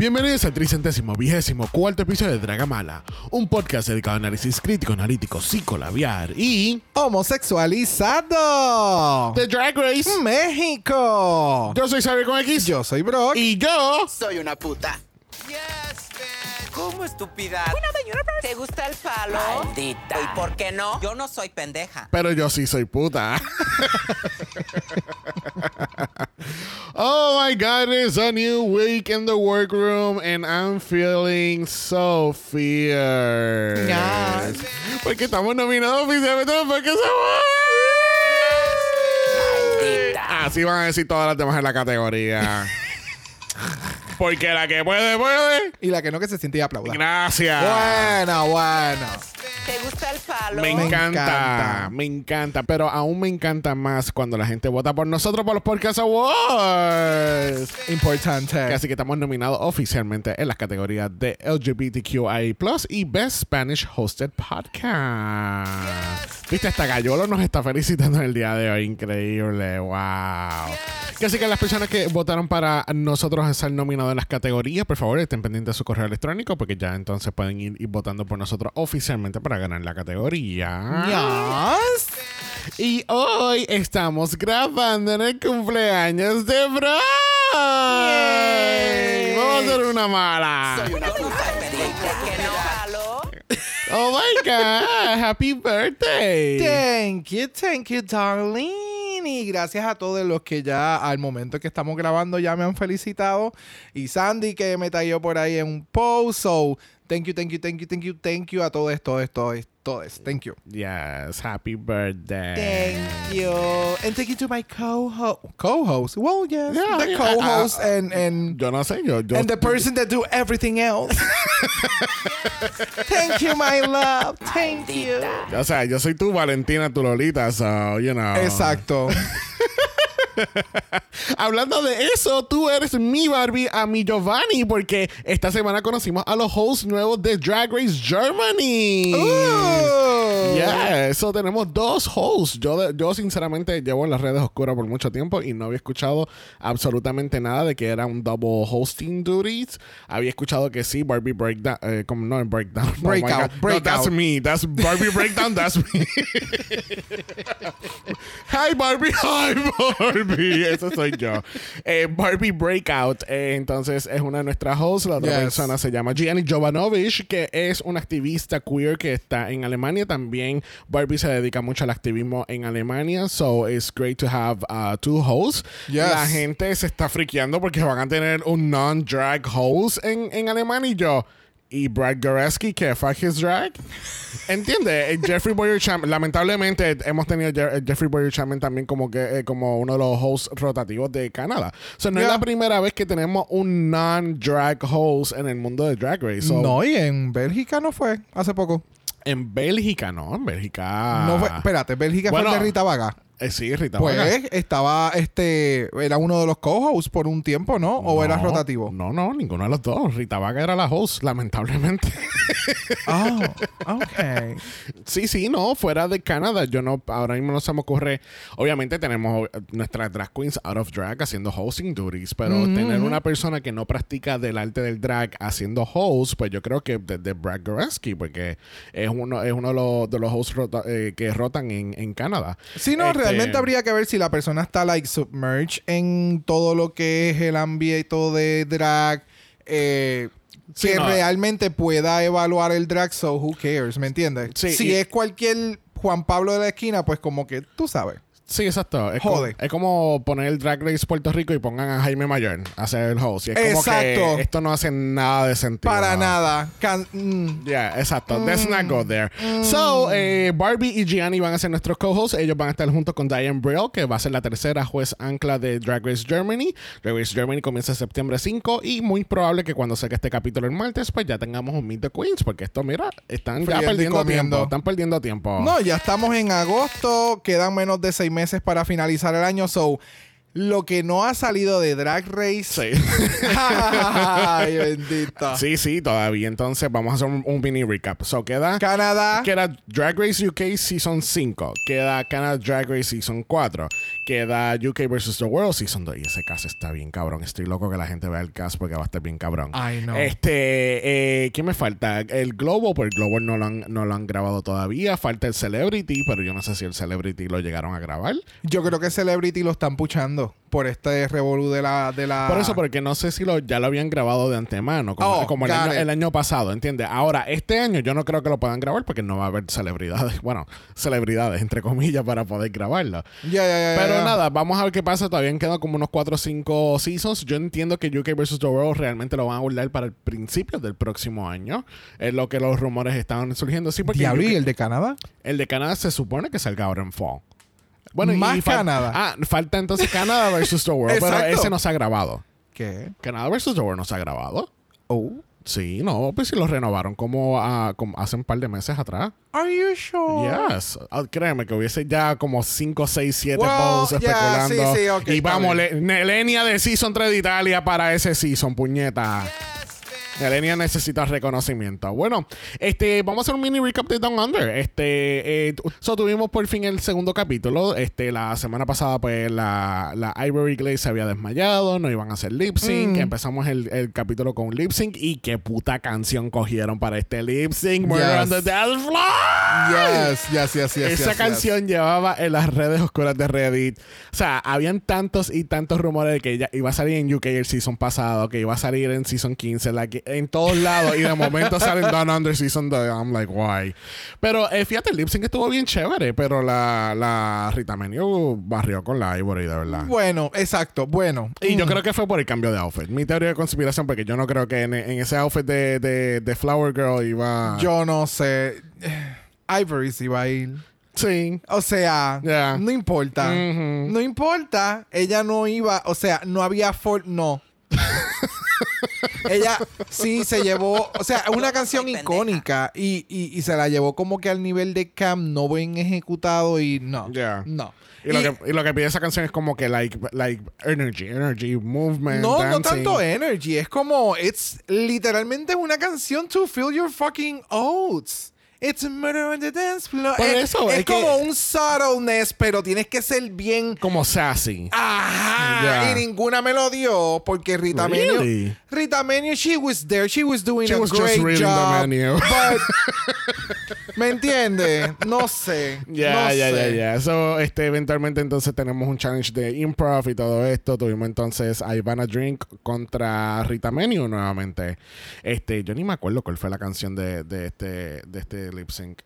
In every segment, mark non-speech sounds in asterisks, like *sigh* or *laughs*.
Bienvenidos al tricentésimo vigésimo cuarto episodio de Dragamala, un podcast dedicado a análisis crítico, analítico, psicolabiar y ¡Homosexualizado! The Drag Race. ¡México! Yo soy Xavier con X. Yo soy Brock. Y yo. Soy una puta. ¿Cómo estúpida? ¿Te gusta el palo? Maldita. ¿Y por qué no? Yo no soy pendeja. Pero yo sí soy puta. oh my god, it's a new week in the workroom and I'm feeling so fierce. Yes. Porque estamos nominados oficialmente Awards. Maldita. Así van a decir todas las demás en la categoría. *laughs* Porque la que puede, puede. Y la que no que se siente y aplauda. Gracias. Bueno, bueno. ¿Te gusta el Me Me encanta, me encanta, pero aún me encanta más cuando la gente vota por nosotros por los Podcast Awards. Importante. Así que estamos nominados oficialmente en las categorías de LGBTQI y Best Spanish Hosted Podcast. Viste, hasta Gallolo nos está felicitando en el día de hoy. Increíble, wow. Que así que las personas que votaron para nosotros ser nominados en las categorías, por favor, estén pendientes de su correo electrónico porque ya entonces pueden ir, ir votando por nosotros oficialmente para ganar la categoría. Yes. Y hoy estamos grabando en el cumpleaños de Bro. Vamos a hacer una mala. Oh my God. Happy birthday. Thank you, thank you, darling. Y gracias a todos los que ya al momento que estamos grabando ya me han felicitado. Y Sandy que me tagueó por ahí en un post. So, thank you, thank you, thank you, thank you, thank you a todo esto, esto, esto, esto. Thank you. Yes, happy birthday. Thank you. And thank you to my co-host. Co-host? Well, yes. Yeah, the yeah, co-host uh, and, and, Yo no sé, yo, yo and the person that do everything else. *laughs* thank you, my love. Thank you. O sea, yo soy tu Valentina, tu Lolita, so, you know. Exacto. *laughs* *laughs* Hablando de eso, tú eres mi Barbie a mi Giovanni, porque esta semana conocimos a los hosts nuevos de Drag Race Germany. Ooh. Yeah, eso tenemos dos hosts. Yo, yo sinceramente llevo en las redes oscuras por mucho tiempo y no había escuchado absolutamente nada de que era un double hosting duties. Había escuchado que sí, Barbie Breakdown, eh, como no en Breakdown. *laughs* Oh Breakout. No, breakout. that's me. That's Barbie Breakdown, that's me. *laughs* hi Barbie, hi Barbie. Eso soy yo. Eh, Barbie Breakout, eh, entonces es una de nuestras hosts. La otra Yes. persona se llama Gianni Jovanovich, que es una activista queer que está en Alemania. También Barbie se dedica mucho al activismo en Alemania. So it's great to have uh, two hosts. Yes. La gente se está friqueando porque van a tener un non-drag host en, en Alemania y yo. Y Brad Goreski, que fuck his drag. *laughs* ¿Entiendes? Eh, Jeffrey Boyer Chapman. Lamentablemente hemos tenido Je- eh, Jeffrey Boyer Chapman también como que eh, como uno de los hosts rotativos de Canadá. O sea, no es la primera vez que tenemos un non-drag host en el mundo de Drag Race. So, no, y en Bélgica no fue hace poco. En Bélgica, no. En Bélgica. No fue, espérate, Bélgica Bueno, fue el de Rita Vaga. Eh, sí, Rita Vaga. Pues estaba, este, era uno de los co-hosts por un tiempo, ¿no? ¿O era No, rotativo? No, no, ninguno de los dos. Rita Vaga era la host, lamentablemente. *laughs* Oh, ok. *laughs* sí, sí, no, fuera de Canadá. Yo no, ahora mismo no se me ocurre. Obviamente tenemos nuestras drag queens out of drag haciendo hosting duties, pero tener una persona que no practica del arte del drag haciendo host, pues yo creo que desde Brad Goreski, porque es uno, es uno de los, de los hosts rota- eh, que rotan en, en Canadá. Sí, no, Este, realmente habría que ver si la persona está, like, submerged en todo lo que es el ambiente de drag. eh, Sí, que no. realmente pueda evaluar el drag, so who cares, ¿me entiendes? Sí, si y- es cualquier Juan Pablo de la esquina, pues como que tú sabes. Sí, exacto. Es Jode. Como, es como poner el Drag Race Puerto Rico y pongan a Jaime Mayor a hacer el host. Y es como Exacto. que esto no hace nada de sentido. Para nada. Can- mm. Yeah, exacto. Let's not go there. So, eh, Barbie y Gianni van a ser nuestros co-hosts. Ellos van a estar junto con Diane Brill, que va a ser la tercera juez ancla de Drag Race Germany. Drag Race Germany comienza septiembre 5 y muy probable que cuando saque este capítulo el martes, pues ya tengamos un Meet the Queens, porque esto, mira, están ya Friendo perdiendo tiempo. Están perdiendo tiempo. No, ya estamos en agosto. Quedan menos de seis meses para finalizar el año. So, lo que no ha salido de Drag Race. Sí. *laughs* Ay, sí, sí, todavía. Entonces, vamos a hacer un, un mini recap. So, queda... Canadá. Queda Drag Race UK Season 5. Queda Canada Drag Race Season 4. Queda UK vs. The World Season 2. Y ese cast está bien cabrón. Estoy loco que la gente vea el cast porque va a estar bien cabrón. Ay, no. Este, eh, ¿qué me falta? El Global, pues el Global no lo, han, no lo han grabado todavía. Falta el Celebrity, pero yo no sé si el Celebrity lo llegaron a grabar. Yo creo que Celebrity lo están puchando por este revolú de la, de la. Por eso, porque no sé si lo, ya lo habían grabado de antemano, como, Oh, como el, año, it. el año pasado, ¿entiendes? Ahora, este año yo no creo que lo puedan grabar porque no va a haber celebridades, *laughs* bueno, celebridades, entre comillas, para poder grabarlo. Ya, ya, ya, ya, Pero nada, vamos a ver qué pasa. Todavía han quedado como unos 4 o 5 seasons. Yo entiendo que UK vs. The World realmente lo van a guardar para el principio del próximo año. Es lo que los rumores estaban surgiendo. Sí, porque Diablo, UK ¿y el de Canadá? el de Canadá se supone que salga ahora en fall. Bueno, Más y Canadá. Ah, falta entonces Canadá versus The World. pero *laughs* ese no se ha grabado. ¿Qué? Canadá versus The World no se ha grabado. Oh. Sí, no, pues si lo renovaron como, ah, como hace un par de meses atrás. Are you sure? Yes. Ah, créeme que hubiese ya como 5, 6, 7 Well, posts yeah, especulando. sí, sí, ok, y vamos. Le- Nelenia de Season 3 de Italia para ese Season, puñeta. Nelenia necesita reconocimiento. Bueno, este, vamos a hacer un mini recap de Down Under. Este, eh, so, tuvimos por fin el segundo capítulo. Este, la semana pasada, pues, la, la Ivory Glaze se había desmayado, no iban a hacer lip sync. Mm. Empezamos el, el capítulo con lip sync y qué puta canción cogieron para este lip sync. Yes. on the Dance Floor. Yes, yes, yes, yes. Esa yes, canción llevaba en las redes oscuras de Reddit. O sea, habían tantos y tantos rumores de que ella iba a salir en UK el season pasado, que iba a salir en season 15, like, en todos lados. Y de momento salen Down Under season 2. I'm like, why? Pero eh, fíjate, el lip sync estuvo bien chévere, pero la, la Rita Menio barrió con la Ivory, de verdad. Bueno, exacto, bueno. Y yo Mm. creo que fue por el cambio de outfit. Mi teoría de conspiración, porque yo no creo que en, en ese outfit de, de, de Flower Girl iba. Yo no sé. *sighs* Ivory se iba a ir. Sí. O sea, Yeah. no importa. Ujú. No importa. Ella no iba, o sea, no había for no. *laughs* Ella sí se llevó, o sea, una canción icónica y, y, y se la llevó como que al nivel de Cam, no bien ejecutado y no. Yeah. No. Y, lo Y- que, y lo que pide esa canción es como que like, like energy, energy, movement. no, no dancing. tanto energy. Es como, it's literalmente una canción to fill your fucking oats. It's murder on the dance floor. Por es, eso, es es que- como un subtleness, pero tienes que ser bien Como sassy. Ajá. Ya. Y ninguna me lo dio porque Rita Really? Menio. Rita Menio, she was there. She was doing She a was just great the job. menu. But, *laughs* ¿Me entiendes? No sé. *laughs* Ya, no ya, ya, ya. So, este, eventualmente entonces tenemos un challenge de improv y todo esto. Tuvimos entonces a Ivana Drink contra Rita Menu nuevamente. Este, yo ni me acuerdo cuál fue la canción de, de este, de este lip sync.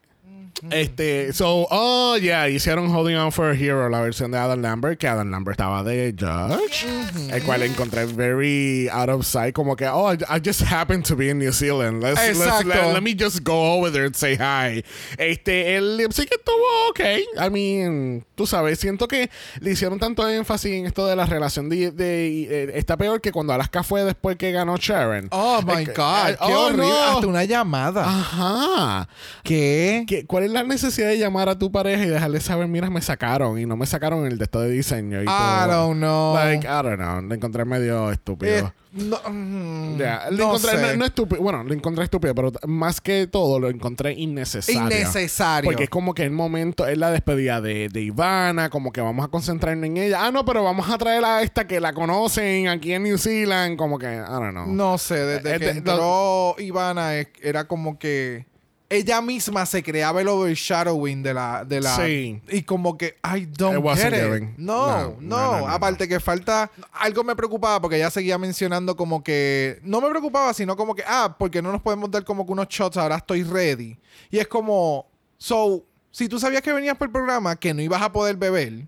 Este, so, oh, yeah, hicieron Holding On for a Hero, la versión de Adam Lambert, que Adam Lambert estaba de Judge, el cual encontré very out of sight, como que, oh, I, just happened to be in New Zealand. Let's, let's- Exacto. let, let me just go over there and say hi. Este, el lip sync estuvo ok. I mean, tú sabes, siento que le hicieron tanto énfasis en esto de la relación de, de- eh, está peor que cuando Alaska fue después que ganó Sharon. Oh my Eh, God. eh, Qué oh, horrible. no. Hasta una llamada. Ajá. ¿Qué? ¿Qué- ¿Cuál es la necesidad de llamar a tu pareja y dejarle saber, mira, me sacaron y no me sacaron el de esto de diseño. Y I todo. don't know. Like, I don't know. Lo encontré medio estúpido. Eh, no, mm, lo no encontré sé. no, no estúpido. Bueno, lo encontré estúpido, pero más que todo lo encontré innecesario. Innecesario. Porque es como que el momento es la despedida de, de Ivana, como que vamos a concentrarnos en ella. Ah, no, pero vamos a traer a esta que la conocen aquí en New Zealand. Como que, I don't know. No sé, desde Eh, que de- entró Ivana era como que ella misma se creaba el overshadowing de la de la Sí. y como que I don't It get. No, No, no, no, no, no, aparte que falta algo me preocupaba porque ella seguía mencionando como que no me preocupaba, sino como que ah, porque no nos podemos dar como que unos shots, ahora estoy ready. Y es como so, si tú sabías que venías por el programa que no ibas a poder beber.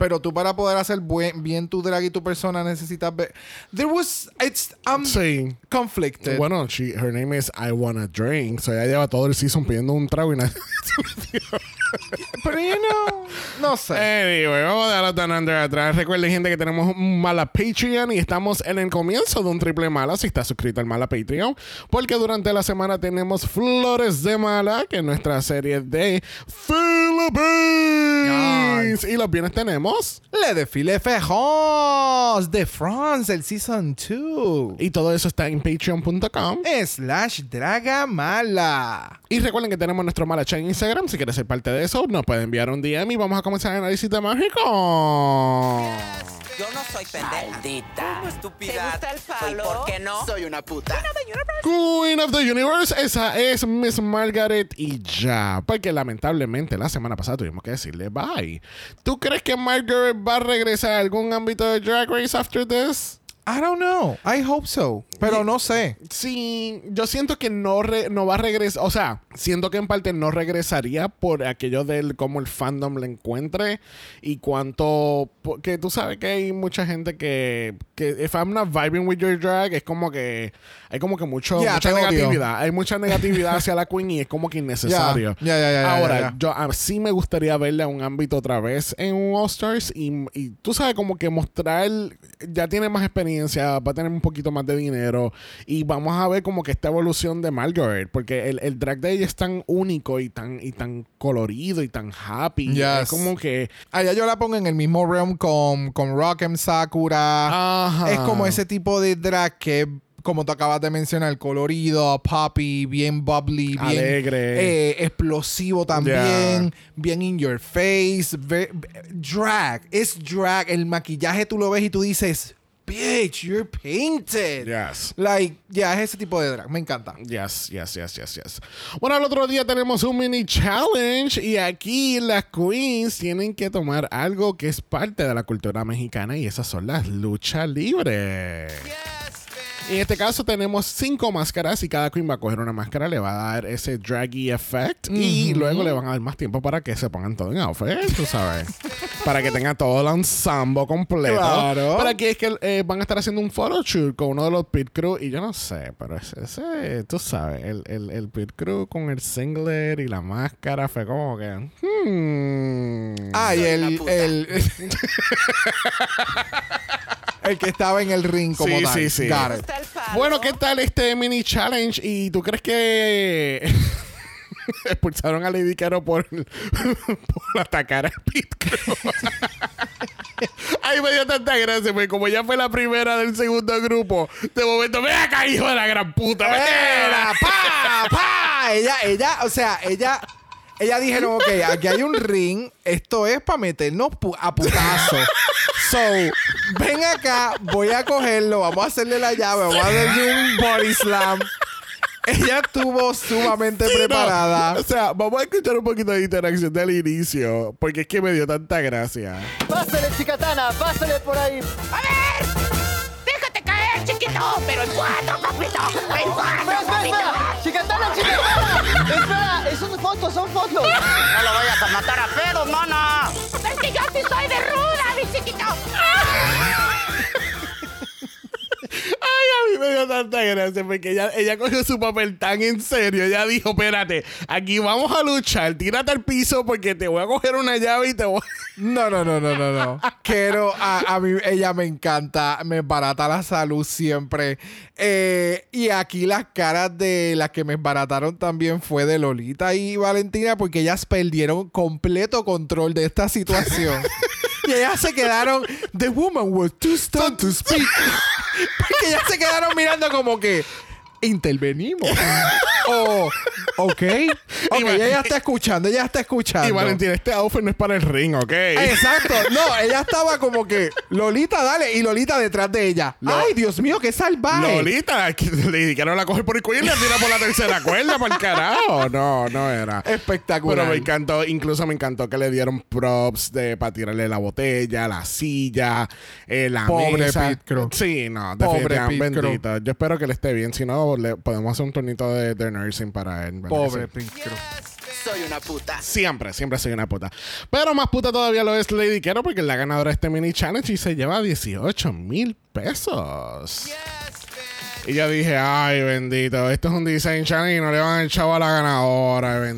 Pero tú para poder hacer buen- bien tu drag y tu persona necesitas ver. There was it's I'm Sí. conflicted. Bueno, she, her name is I Wanna Drink. So ella lleva todo el season pidiendo un trago y nada. *laughs* Pero you know, no sé. Anyway, vamos a dejarlo tan under atrás. Recuerden, gente, que tenemos un mala Patreon y estamos en el comienzo de un triple mala. Si estás suscrito al mala Patreon, porque durante la semana tenemos Flores de Mala, que es nuestra serie de Philippines. Y los viernes tenemos. Le défilé Fejos de France, el Season 2. Y todo eso está en patreon.com. Slash Dragamala. Y recuerden que tenemos nuestro mala chat en Instagram. Si quieres ser parte de eso, nos pueden enviar un DM y vamos a comenzar el análisis de mágico. Yo no soy pendeja. Maldita. ¿Cómo ¿Te estúpida? gusta el Soy, palo? ¿Por qué no? Soy una puta. Queen of the Universe, esa es Miss Margaret y ya. Porque lamentablemente la semana pasada tuvimos que decirle bye. ¿Tú crees que Margaret va a regresar a algún ámbito de Drag Race after this? I don't know. I hope so. Pero no sé. Sí, yo siento que no, re- no va a regresar. O sea, siento que en parte no regresaría por aquello del cómo el fandom le encuentre y cuánto. Porque tú sabes que hay mucha gente que. que if I'm not vibing with your drag, es como que. Hay como que mucho, Ya, mucha te odio. negatividad. Hay mucha negatividad hacia la Queen y es como que *laughs* innecesario. Ya, ya, Ahora, yo ah, sí me gustaría verle a un ámbito otra vez en un All Stars y, y tú sabes como que mostrar. Ya tiene más experiencia, va a tener un poquito más de dinero y vamos a ver como que esta evolución de Margaret porque el, el drag de ella es tan único y tan, y tan colorido y tan happy. Yes. Es como que. Allá yo la pongo en el mismo realm con, con Rock'em Sakura. Ajá. Es como ese tipo de drag que, como tú acabas de mencionar, colorido, poppy, bien bubbly, bien Alegre. eh, explosivo también, bien in your face. drag, es drag. El maquillaje tú lo ves y tú dices, bitch, you're painted. Yes. Like, ya, es ese tipo de drag. Me encanta. Yes, yes, yes, yes, yes. Bueno, el otro día tenemos un mini challenge y aquí las queens tienen que tomar algo que es parte de la cultura mexicana y esas son las luchas libres. En este caso tenemos cinco máscaras y cada queen va a coger una máscara, le va a dar ese draggy effect y luego le van a dar más tiempo para que se pongan todo en outfit, tú sabes. Para que tengan todo el ensemble completo. Claro. Pero aquí es que eh, van a estar haciendo un photoshoot con uno de los pit crew y yo no sé, pero ese, ese, tú sabes, el, el, el pit crew con el singlet y la máscara fue como que... hmm. Ah, y el, el, el que estaba en el ring como Sí, tal. sí, sí. Bueno, ¿qué tal este mini challenge? ¿Y tú crees que *laughs* expulsaron a Lady Caro por, *laughs* por atacar a Pit? *laughs* Ay, me dio tanta gracia, porque como ya fue la primera del segundo grupo, de momento, ¡ve acá, hijo de la gran puta! Era, pa, pa. Ella, ella, o sea, ella, ella dijeron, ok, aquí hay un ring, esto es para meternos pu- a putazo. So, ven acá, voy a cogerlo, vamos a hacerle la llave, vamos a hacerle un body slam. Ella estuvo sumamente Sí, no. preparada. O sea, vamos a escuchar un poquito de interacción del inicio, porque es que me dio tanta gracia. Pásale, chicatana, pásale por ahí. ¡Déjate caer, chiquito! ¡Pero en cuatro, papito! ¡En cuatro, papito! espera. Chicatana, chicatana. Espera, es son fotos, son fotos. No lo vayas a matar a pedos, mana. ¡Es que yo sí soy de ruda, mi chiquito! *laughs* Ay, a mí me dio tanta gracia porque ella, ella cogió su papel tan en serio. Ella dijo, espérate, aquí vamos a luchar, tírate al piso porque te voy a coger una llave y te voy... No, no, no, no, no, no. Quiero, a, a mí, ella me encanta, me barata la salud siempre. Eh, y aquí las caras de las que me barataron también fue de Lolita y Valentina porque ellas perdieron completo control de esta situación. *laughs* y ellas se quedaron, the woman was too stunned to speak. Porque ellas se quedaron mirando como que, intervenimos. o, ok. Ok, ella está escuchando, ella está escuchando. Y Valentina, este outfit no es para el ring, ¿ok? Exacto. No, ella estaba como que Lolita, dale. Y Lolita detrás de ella. Lo- Ay, Dios mío, qué salvaje. Lolita, que le dijeron la coge por el cuello y la tira por la tercera cuerda, por el carajo. No, no era. Espectacular. Pero me encantó, incluso me encantó que le dieron props de para tirarle la botella, la silla, eh, la Pobre mesa. Pete Crow. Sí, no, Pobre definitivamente Pete Crow. bendito. Yo espero que le esté bien. Si no, le podemos hacer un tornito de, de nursing para él. ¿Verdad Pobre? Pete Crow. Soy una puta. Siempre, siempre soy una puta. Pero más puta todavía lo es Lady Kero porque es la ganadora de este mini challenge y se lleva 18 mil pesos. Y yo dije, ay, bendito, esto es un design challenge y no le van el chavo a la ganadora.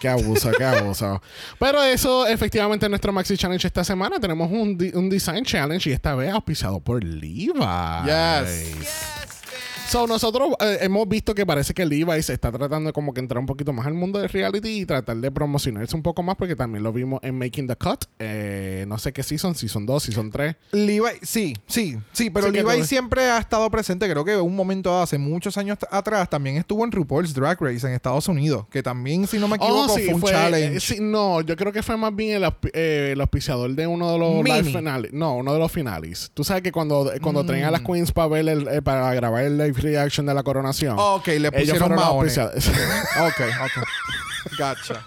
qué abuso, qué abuso. Pero eso, efectivamente, en nuestro Maxi Challenge esta semana tenemos un, un Design Challenge y esta vez auspiciado por Levi's. Yes. So, nosotros eh, hemos visto que parece que Levi's está tratando de como que entrar un poquito más al mundo de reality y tratar de promocionarse un poco más porque también lo vimos en Making the Cut. Eh, no sé qué season, season 2, season 3. Levi, sí, sí, sí, pero Sí, Levi siempre ha estado presente. Creo que un momento hace muchos años atrás también estuvo en RuPaul's Drag Race en Estados Unidos, que también, si no me equivoco, fue un challenge. eh, sí, no, yo creo que fue más bien el, eh, el auspiciador de uno de los live finales. No, uno de los finales. Tú sabes que cuando, cuando traían a Mm. las queens para ver el, eh, para grabar el live reaction de la coronación. Ok, le pusieron maones. *laughs* ok, ok. Gotcha.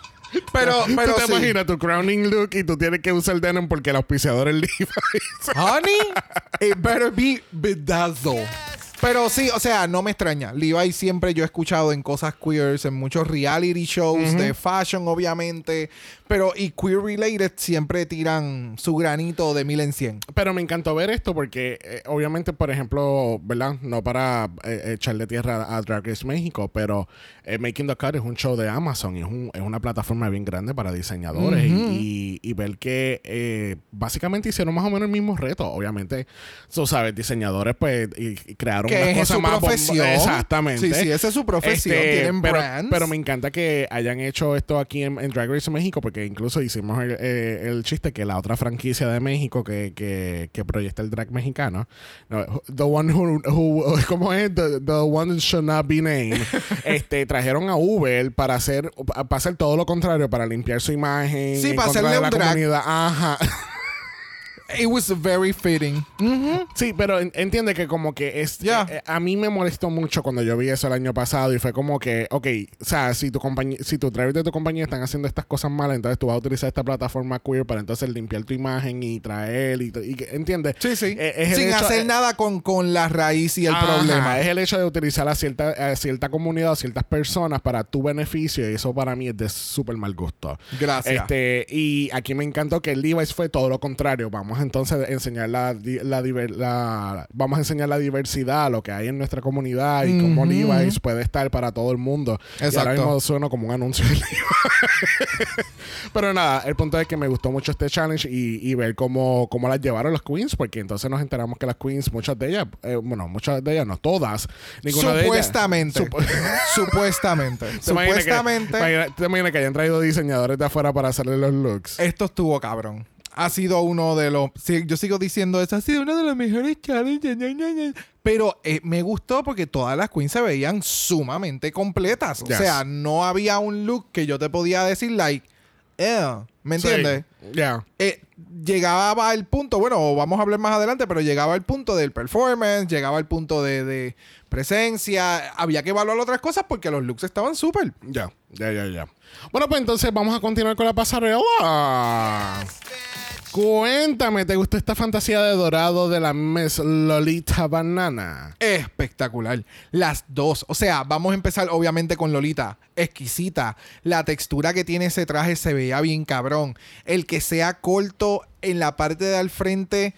Pero, *laughs* pero tú te sí. imaginas tu crowning look y tú tienes que usar el denim porque el auspiciador es *laughs* Levi's. Honey, it better be bedazzled. Pero sí, o sea, no me extraña. Levi siempre yo he escuchado en cosas queers, en muchos reality shows de fashion, obviamente. Pero y queer related siempre tiran su granito de mil en cien. Pero me encantó ver esto porque, eh, obviamente, por ejemplo, ¿verdad? No para eh, echarle tierra a Drag Race México, pero eh, Making the Cut es un show de Amazon y es, un- es una plataforma bien grande para diseñadores. y, y- y ver que eh, básicamente hicieron más o menos el mismo reto. Obviamente, tú sabes, diseñadores, pues, y, y crearon Que es su profesión. Exactamente. Sí, sí, esa es su profesión. Tienen pero, brands. pero me encanta que hayan hecho esto aquí en, en Drag Race México porque incluso hicimos el, eh, el chiste que la otra franquicia de México que, que, que proyecta el drag mexicano, no, the one who, who- *laughs* ¿cómo es? The, the one should not be named, *laughs* este, trajeron a Uber para hacer, para hacer todo lo contrario, para limpiar su imagen. Sí, para hacerle de un la drag. comunidad. Ajá. *laughs* It was very fitting. Sí, pero en- entiende que como que es... Ya. eh, a mí me molestó mucho cuando yo vi eso el año pasado y fue como que, ok, o sea, si tu compañía, si tus drivers de tu compañía están haciendo estas cosas malas, entonces tú vas a utilizar esta plataforma queer para entonces limpiar tu imagen y traer y, y ¿entiendes? Sí, sí. Eh, es Sin hecho- hacer eh, nada con, con la raíz y el Ajá, problema. Es el hecho de utilizar a cierta, a cierta comunidad o ciertas personas para tu beneficio y eso para mí es de súper mal gusto. Gracias. Este, y aquí me encantó que el Levi's fue todo lo contrario. Vamos entonces a enseñar la, la, la- vamos a enseñar la diversidad, lo que hay en nuestra comunidad y cómo. Levi's puede estar para todo el mundo. Y ahora Exacto. mismo sueno como un anuncio de. *laughs* Pero nada, el punto es que me gustó mucho este challenge y, y ver cómo, cómo las llevaron las queens, porque entonces nos enteramos que las queens, muchas de ellas, eh, bueno, muchas de ellas, no todas, ninguna de ellas. Supuestamente. Supo- *laughs* Supuestamente. *laughs* ¿Te imaginas que- Supuestamente. ¿Te imaginas que hayan traído diseñadores de afuera para hacerle los looks? Esto estuvo cabrón. Ha sido uno de los. sí, yo sigo diciendo eso. Ha sido uno de los mejores challenges. Pero eh, me gustó porque todas las queens se veían sumamente completas. Yes. O sea, no había un look que yo te podía decir, like, eh, ¿me entiendes? Sí, Ya. Eh, llegaba al punto, bueno, vamos a hablar más adelante, pero llegaba al punto del performance, llegaba al punto de, de presencia. Había que evaluar otras cosas porque los looks estaban súper. Ya, ya, ya, ya. Bueno, pues entonces vamos a continuar con la pasarela. Cuéntame, ¿te gustó esta fantasía de dorado de la Miss Lolita Banana? Espectacular. Las dos. O sea, vamos a empezar obviamente con Lolita. Exquisita. La textura que tiene ese traje se veía bien cabrón. El que sea corto en la parte de al frente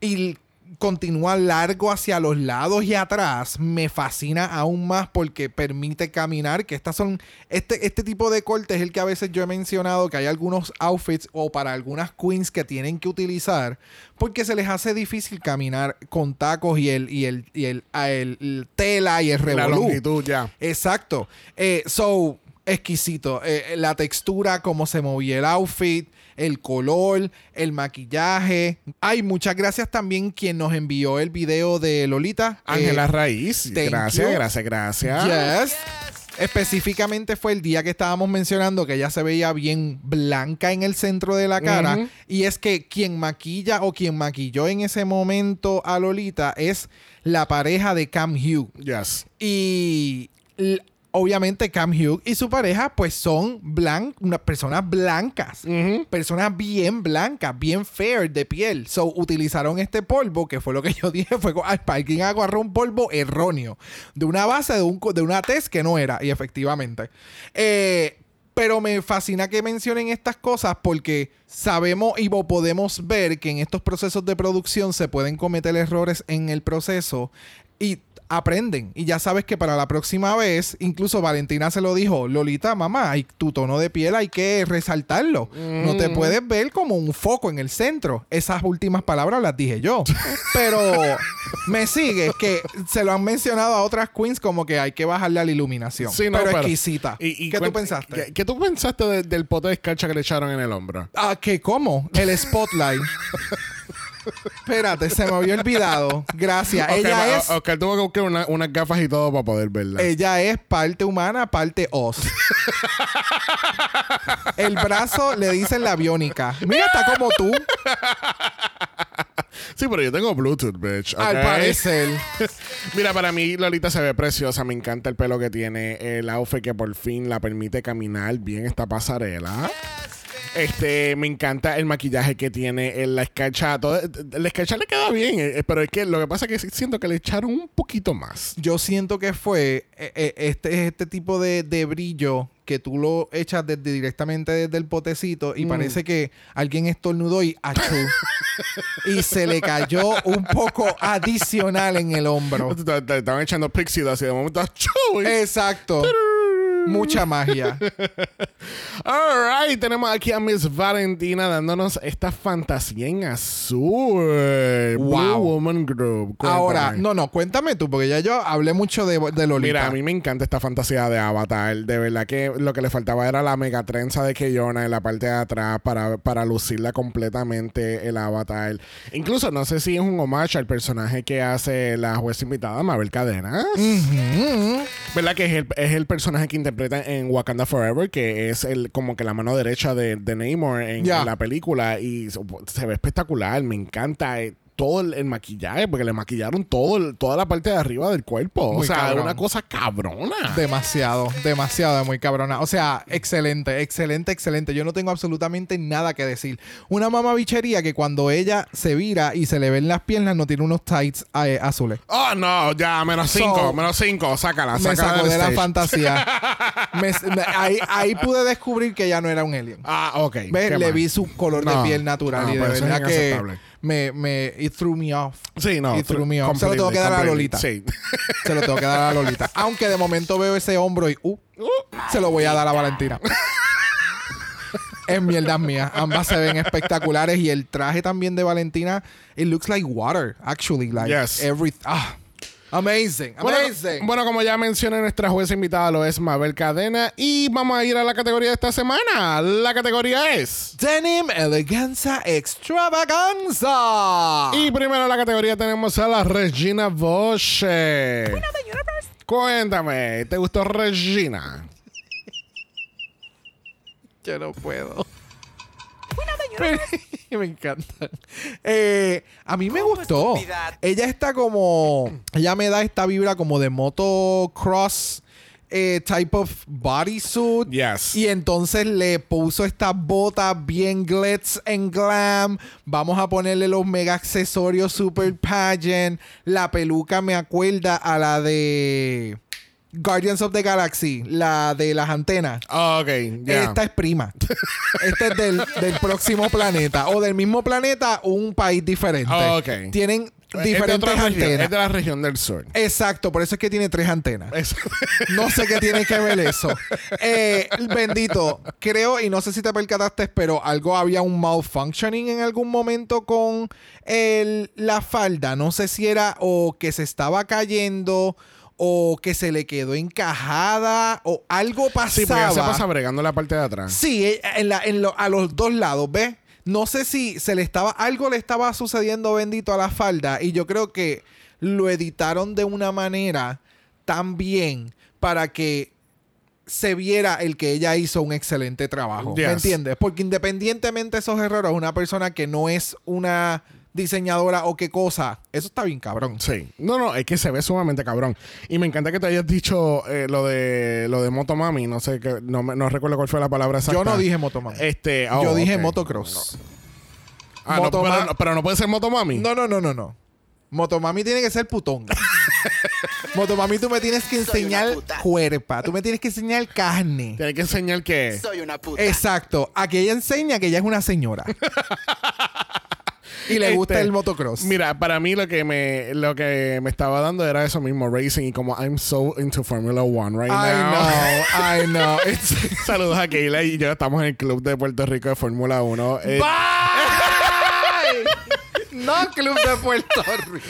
y continúa largo hacia los lados y atrás, me fascina aún más porque permite caminar, que estas son, este, este tipo de corte es el que a veces yo he mencionado, que hay algunos outfits o para algunas queens que tienen que utilizar, porque se les hace difícil caminar con tacos y el, y el, y el, a el- el tela y el La revolú. longitud, ya. Exacto. Eh, so, exquisito. Eh, la textura, cómo se movía el outfit, el color, el maquillaje. Ay, muchas gracias también quien nos envió el video de Lolita. Ángela Eh, Raíz. Gracias, gracias, gracias. Yes. Específicamente fue el día que estábamos mencionando que ella se veía bien blanca en el centro de la cara. Y es que quien maquilla o quien maquilló en ese momento a Lolita es la pareja de Cam Hugh. Yes. Y obviamente Cam Hugh y su pareja pues son blan unas personas blancas. Personas bien blancas, bien fair de piel. So utilizaron este polvo, que fue lo que *laughs* yo dije, fue al alguien agarró un polvo erróneo. De una base de, un, de una test que no era. Y efectivamente. Eh, pero me fascina que mencionen estas cosas porque sabemos y podemos ver que en estos procesos de producción se pueden cometer errores en el proceso y aprenden. Y ya sabes que para la próxima vez, incluso Valentina se lo dijo, Lolita, mamá, hay, tu tono de piel hay que resaltarlo. No te puedes ver como un foco en el centro. Esas últimas palabras las dije yo. *laughs* Pero me sigue que se lo han mencionado a otras queens como que hay que bajarle a la iluminación. Sí, no, pero, pero- exquisita. Y- y ¿Qué tú pensaste? ¿Qué, qué tú pensaste de- del pote de escarcha que le echaron en el hombro? Ah, ¿qué? ¿Cómo? El spotlight. *laughs* Espérate, se me había olvidado. Gracias. Ella es... Oscar tuvo que buscar una- unas gafas y todo para poder verla. Ella es parte humana, parte os. El brazo le dicen la biónica. Mira, está como tú, Sí, pero yo tengo Bluetooth, bitch. al parecer. *laughs* Mira, para mí Lolita se ve preciosa. Me encanta el pelo que tiene. El outfit que por fin la permite caminar bien esta pasarela. Este, me encanta el maquillaje que tiene, el- la escarcha. Todo, la escarcha le queda bien, eh, pero es que lo que pasa es que siento que le echaron un poquito más. Yo siento que fue eh, eh, este, este tipo de, de brillo que tú lo echas desde, directamente desde el potecito y parece que alguien estornudó y achú. y se le cayó un poco adicional en el hombro. Te, estaban echando pixie y de momento. ¡chu! Exacto. Mucha magia. All right, tenemos aquí a Miss Valentina dándonos esta fantasía en azul. Wow. Blue Woman Group. Cuéntame. Ahora, no, no, cuéntame tú, porque ya yo hablé mucho de, de Lolita. Mira, a mí me encanta esta fantasía de Avatar. De verdad que lo que le faltaba era la mega trenza de Keyona en la parte de atrás para, para lucirla completamente el Avatar. Incluso no sé si es un homage al personaje que hace la jueza invitada, Mabel Cadenas. ¿Verdad? Que es el, es el personaje que interpreta en Wakanda Forever, que es el como que la mano derecha de, de Namor en, la película. Y se, se ve espectacular. Me encanta eh, todo el, el maquillaje, porque le maquillaron todo el- toda la parte de arriba del cuerpo. Muy o sea, cabrón. una cosa cabrona. Demasiado, demasiado, muy cabrona. O sea, excelente, excelente, excelente. Yo no tengo absolutamente nada que decir. Una mamabichería que cuando ella se vira y se le ven las piernas no tiene unos tights eh, azules. Oh, no, ya, menos cinco, So, menos cinco, sácala, Me sácala sacó del de la fantasía. *laughs* Me- me- ahí, ahí pude descubrir que ya no era un alien. Ah, ok. ¿Ves? Le vi su color No, de piel natural no, y de es verdad que. Me, me it threw me off. Sí, no. It threw me off. Se lo tengo que dar a Lolita. Sí. *laughs* Se lo tengo que dar a Lolita. Aunque de momento veo ese hombro y uh, se lo voy a dar a Valentina. es mierda mía. Ambas se ven espectaculares y el traje también de Valentina, it looks like water, actually. Like Yes. every ah, amazing, Bueno, amazing. bueno, como ya mencioné, nuestra jueza invitada lo es Mabel Cadena. Y vamos a ir a la categoría de esta semana. La categoría es. Denim Eleganza Extravaganza. Y primero en la categoría tenemos a la Regina Bosch. Cuéntame, ¿te gustó Regina? Yo no puedo. *laughs* me encanta. Eh, a mí me gustó. Ella está como. Ella me da esta vibra como de motocross. eh, type of bodysuit. Yes. Y entonces le puso estas botas bien glitz and glam. Vamos a ponerle los mega accesorios super pageant. La peluca me acuerda a la de Guardians of the Galaxy, la de las antenas. Ok, ya. Esta es prima. Este es del, *laughs* del próximo planeta. O del mismo planeta, un país diferente. Ok. Tienen Es de diferentes región, antenas. Es de la región del sur. Exacto, por eso es que tiene tres antenas. Eso- *laughs* No sé qué tiene que ver eso. Eh, bendito, creo, y no sé si te percataste, pero algo había un malfunctioning en algún momento con el- la falda. No sé si era o que se estaba cayendo o que se le quedó encajada o algo pasaba. Sí, porque ya se pasa bregando la parte de atrás. Sí, eh, en la- en lo- a los dos lados, ¿ves? No sé si se le estaba, algo le estaba sucediendo bendito a la falda y yo creo que lo editaron de una manera tan bien para que se viera el que ella hizo un excelente trabajo. ¿Me entiendes? Porque independientemente de esos errores, una persona que no es una diseñadora o qué cosa, eso está bien cabrón. Sí. No, no, es que se ve sumamente cabrón. Y me encanta que te hayas dicho eh, lo de lo de Motomami. No sé, que, no, me- no recuerdo cuál fue la palabra exacta. Yo no dije motomami. Este, oh, yo dije ok. motocross. Ah, no, pero, no- pero no puede ser Motomami. No, no, no, no, no. Motomami tiene que ser putonga. *laughs* Motomami, tú me tienes que enseñar cuerpa. Tú me tienes que enseñar carne. Tiene que enseñar que. Soy una puta. Exacto. Aquí ella enseña que ella es una señora. *laughs* y le Este, gusta el motocross. Mira, para mí lo que me lo que me estaba dando era eso mismo, racing. Y como I'm so into Formula One right I now. know, I *laughs* know. *laughs* Saludos a Keila y yo estamos en el club de Puerto Rico de Fórmula 1. Eh, Bye. *laughs* no Club de Puerto Rico.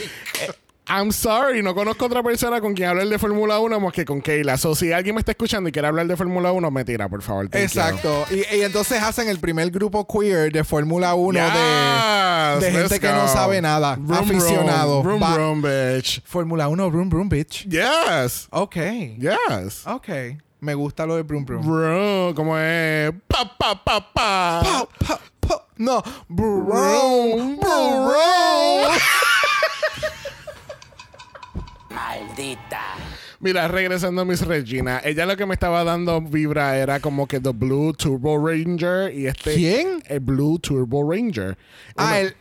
I'm sorry, no conozco otra persona con quien hablar de Fórmula 1 más que con Keila. So, si alguien me está escuchando y quiere hablar de Fórmula 1, me tira, por favor. Exacto. Y, y entonces hacen el primer grupo queer de Fórmula 1 de, Yes, de gente let's que no go. sabe nada. Aficionado. Vroom, bitch. Fórmula 1, Broom Broom Bitch. Yes. Ok. Yes. Ok. Me gusta lo de Broom Broom. Bro, como es. Pa, pa, pa, pa. Pa, pa, pa. No. Broom. Broom, Broom. *laughs* Maldita. Mira, regresando a Miss Regina, ella lo que me estaba dando vibra era como que The Blue Turbo Ranger y este. ¿Quién? El Blue Turbo Ranger. Ah, Uno- el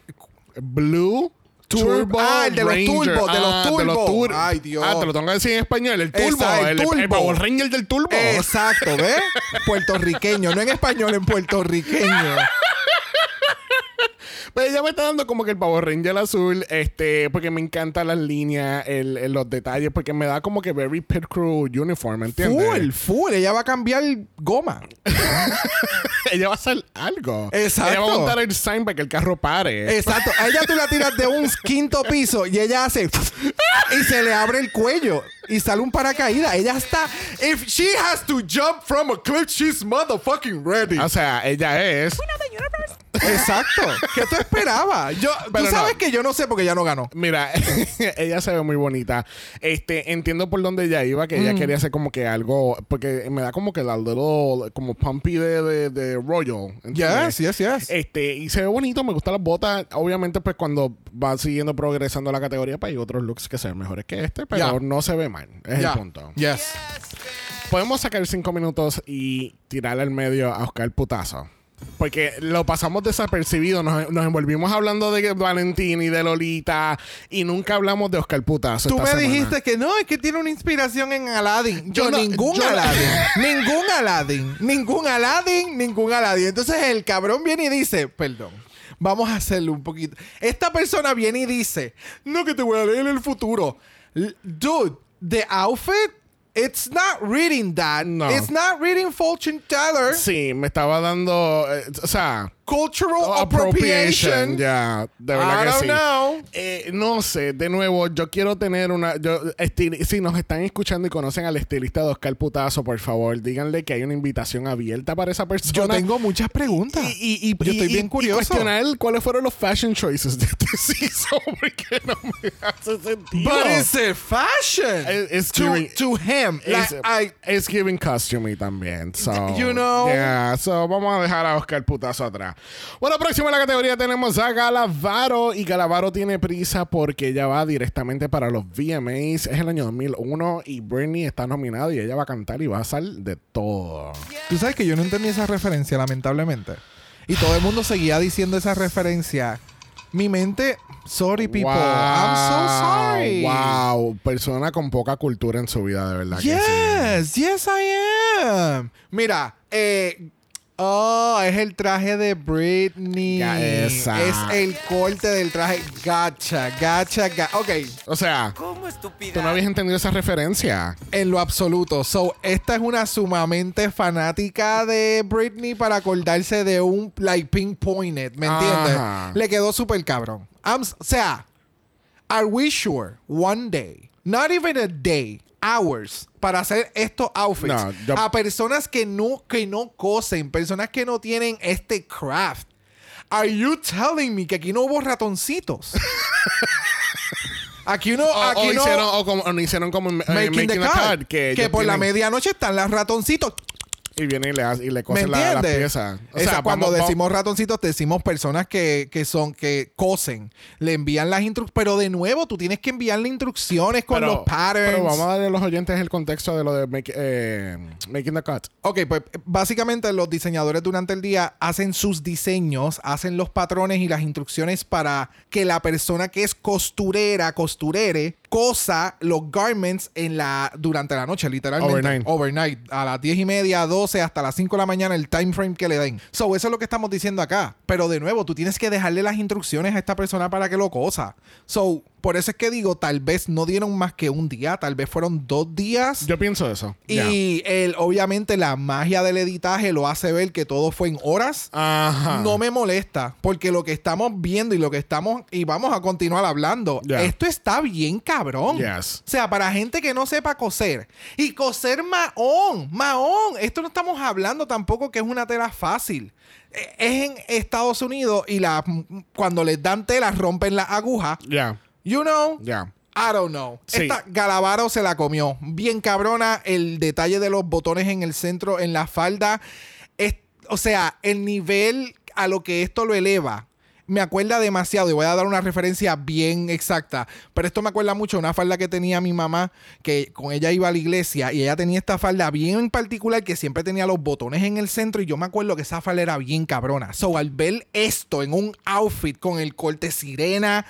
Blue Turbo Ah, el de los Ranger. turbos, de los Ah, turbo. tur- Ay, Dios. Ah, te lo tengo que decir en español. El turbo. Esa, el el, el turbo. Power Ranger del turbo. Exacto, ¿ves? *laughs* Puertorriqueño, no en español, en puertorriqueño. Pero ella me está dando como que el Power Ranger azul, este, porque me encantan las líneas, el, el- los detalles, porque me da como que very pit crew uniform, ¿entiendes? Full, full. Ella va a cambiar goma. *laughs* ella va a hacer algo. Exacto. Ella va a montar el sign para que el carro pare. Exacto. A ella tú la tiras de un quinto piso y ella hace *laughs* y se le abre el cuello y sale un paracaídas. Ella está. If she has to jump from a cliff, she's motherfucking ready. O sea, ella es. Exacto. ¿Qué tú esperabas? Yo, Pero tú sabes no. que yo no sé porque ya no ganó. Mira, *laughs* ella se ve muy bonita. Este, entiendo por dónde ella iba, que ella quería hacer como que algo, porque me da como que la little, como pumpy de, de, de Royal. ¿entiendes? Yes, yes, yes. Este, y se ve bonito, me gustan las botas. Obviamente, pues cuando va siguiendo progresando la categoría, pues hay otros looks que se ven mejores que este, pero Ya. no se ve mal. Es Ya. el punto. Yes. Podemos sacar cinco minutos y tirarle al medio a Oscar Putazo. Porque lo pasamos desapercibido, nos, nos envolvimos hablando de Valentín y de Lolita y nunca hablamos de Oscar Putazo. Tú esta me semana. dijiste que no, es que tiene una inspiración en Aladdin. Yo, Yo no- ningún yo no- Aladdin. *laughs* ningún Aladdin. Ningún Aladdin, ningún Aladdin. Entonces el cabrón viene y dice, perdón. Vamos a hacerlo un poquito. Esta persona viene y dice, no que te voy a leer el futuro. Dude, the outfit, it's not reading that. No. It's not reading fortune teller. Sí, me estaba dando. eh, o sea. Cultural Oh, appropriation. Ya, de verdad I que don't sí. know. Eh, no sé, de nuevo, yo quiero tener una. Yo, estil- si nos están escuchando y conocen al estilista de Oscar Putazo, por favor, díganle que hay una invitación abierta para esa persona. Yo tengo muchas preguntas. Y, y, y, Yo y- estoy bien curioso. cuestionar cuáles fueron los fashion choices de este *laughs* season, porque no me hace sentido. But it's a fashion. It- it's to, giving- to him. It's, Like, I, it's giving costumey también. So, You know. Yeah, so vamos a dejar a Oscar Putazo atrás. Bueno, próximo en la categoría tenemos a Galavaro. Y Galavaro tiene prisa porque ella va directamente para los VMAs. Es el año 2001 y Britney está nominada y ella va a cantar y va a hacer de todo. Tú sabes que yo no entendí esa referencia, lamentablemente. Y todo el mundo seguía diciendo esa referencia. Mi mente, sorry people, I'm so sorry. Wow, persona con poca cultura en su vida, de verdad. que sí. Yes, yes I am. Mira, eh, Oh, es el traje de Britney. Esa. Es el corte del traje. Gacha, gacha, gacha. Ok, O sea, ¿Cómo estúpida? tú no habías entendido esa referencia. en lo absoluto. So, esta es una sumamente fanática de Britney para acordarse de un like pinpointed, ¿me entiendes? Ajá. Le quedó súper cabrón. I'm o sea, are we sure one day, not even a day, hours, para hacer estos outfits No, yo- a personas que no, que no cosen, personas que no tienen este craft? Are you telling me que aquí no hubo ratoncitos? *laughs* aquí no, O, aquí o no. hicieron, o como, o hicieron como en, en Making, the. Cut, que ellos por la medianoche están las ratoncitos. Y vienen y le, hace- y le ¿Me cosen la- las piezas. O sea, cuando vamos- decimos ratoncitos, te decimos personas que, que son, que cosen. Le envían las instrucciones. Pero de nuevo, tú tienes que enviarle instrucciones con pero- los patterns. Pero vamos a darle a los oyentes el contexto de lo de make- eh, Making the Cut. Ok, pues básicamente los diseñadores durante el día hacen sus diseños, hacen los patrones y las instrucciones para que la persona que es costurera, costurere, cosa los garments en la, durante la noche, literalmente. Overnight. Overnight. A las 10 y media, 12, hasta las 5 de la mañana, el time frame que le den. So, eso es lo que estamos diciendo acá. Pero de nuevo, tú tienes que dejarle las instrucciones a esta persona para que lo cosa. So, por eso es que digo, tal vez no dieron más que un día, tal vez fueron dos días. Yo pienso eso. Y el, obviamente la magia del editaje lo hace ver que todo fue en horas. Ajá. No me molesta, porque lo que estamos viendo y lo que estamos, y vamos a continuar hablando, esto está bien cabrón. Yes. O sea, para gente que no sepa coser. Y coser mahón, mahón. Esto no estamos hablando tampoco que es una tela fácil. Eh, Es en Estados Unidos y la, cuando les dan tela rompen las agujas. Ya. You know? Ya. I don't know. Sí. Esta Galavaro se la comió. Bien cabrona. El detalle de los botones en el centro, en la falda. Es, o sea, el nivel a lo que esto lo eleva. Me acuerda demasiado, y voy a dar una referencia bien exacta, pero esto me acuerda mucho de una falda que tenía mi mamá, que con ella iba a la iglesia, y ella tenía esta falda bien en particular, que siempre tenía los botones en el centro, y yo me acuerdo que esa falda era bien cabrona. So, al ver esto en un outfit con el corte sirena,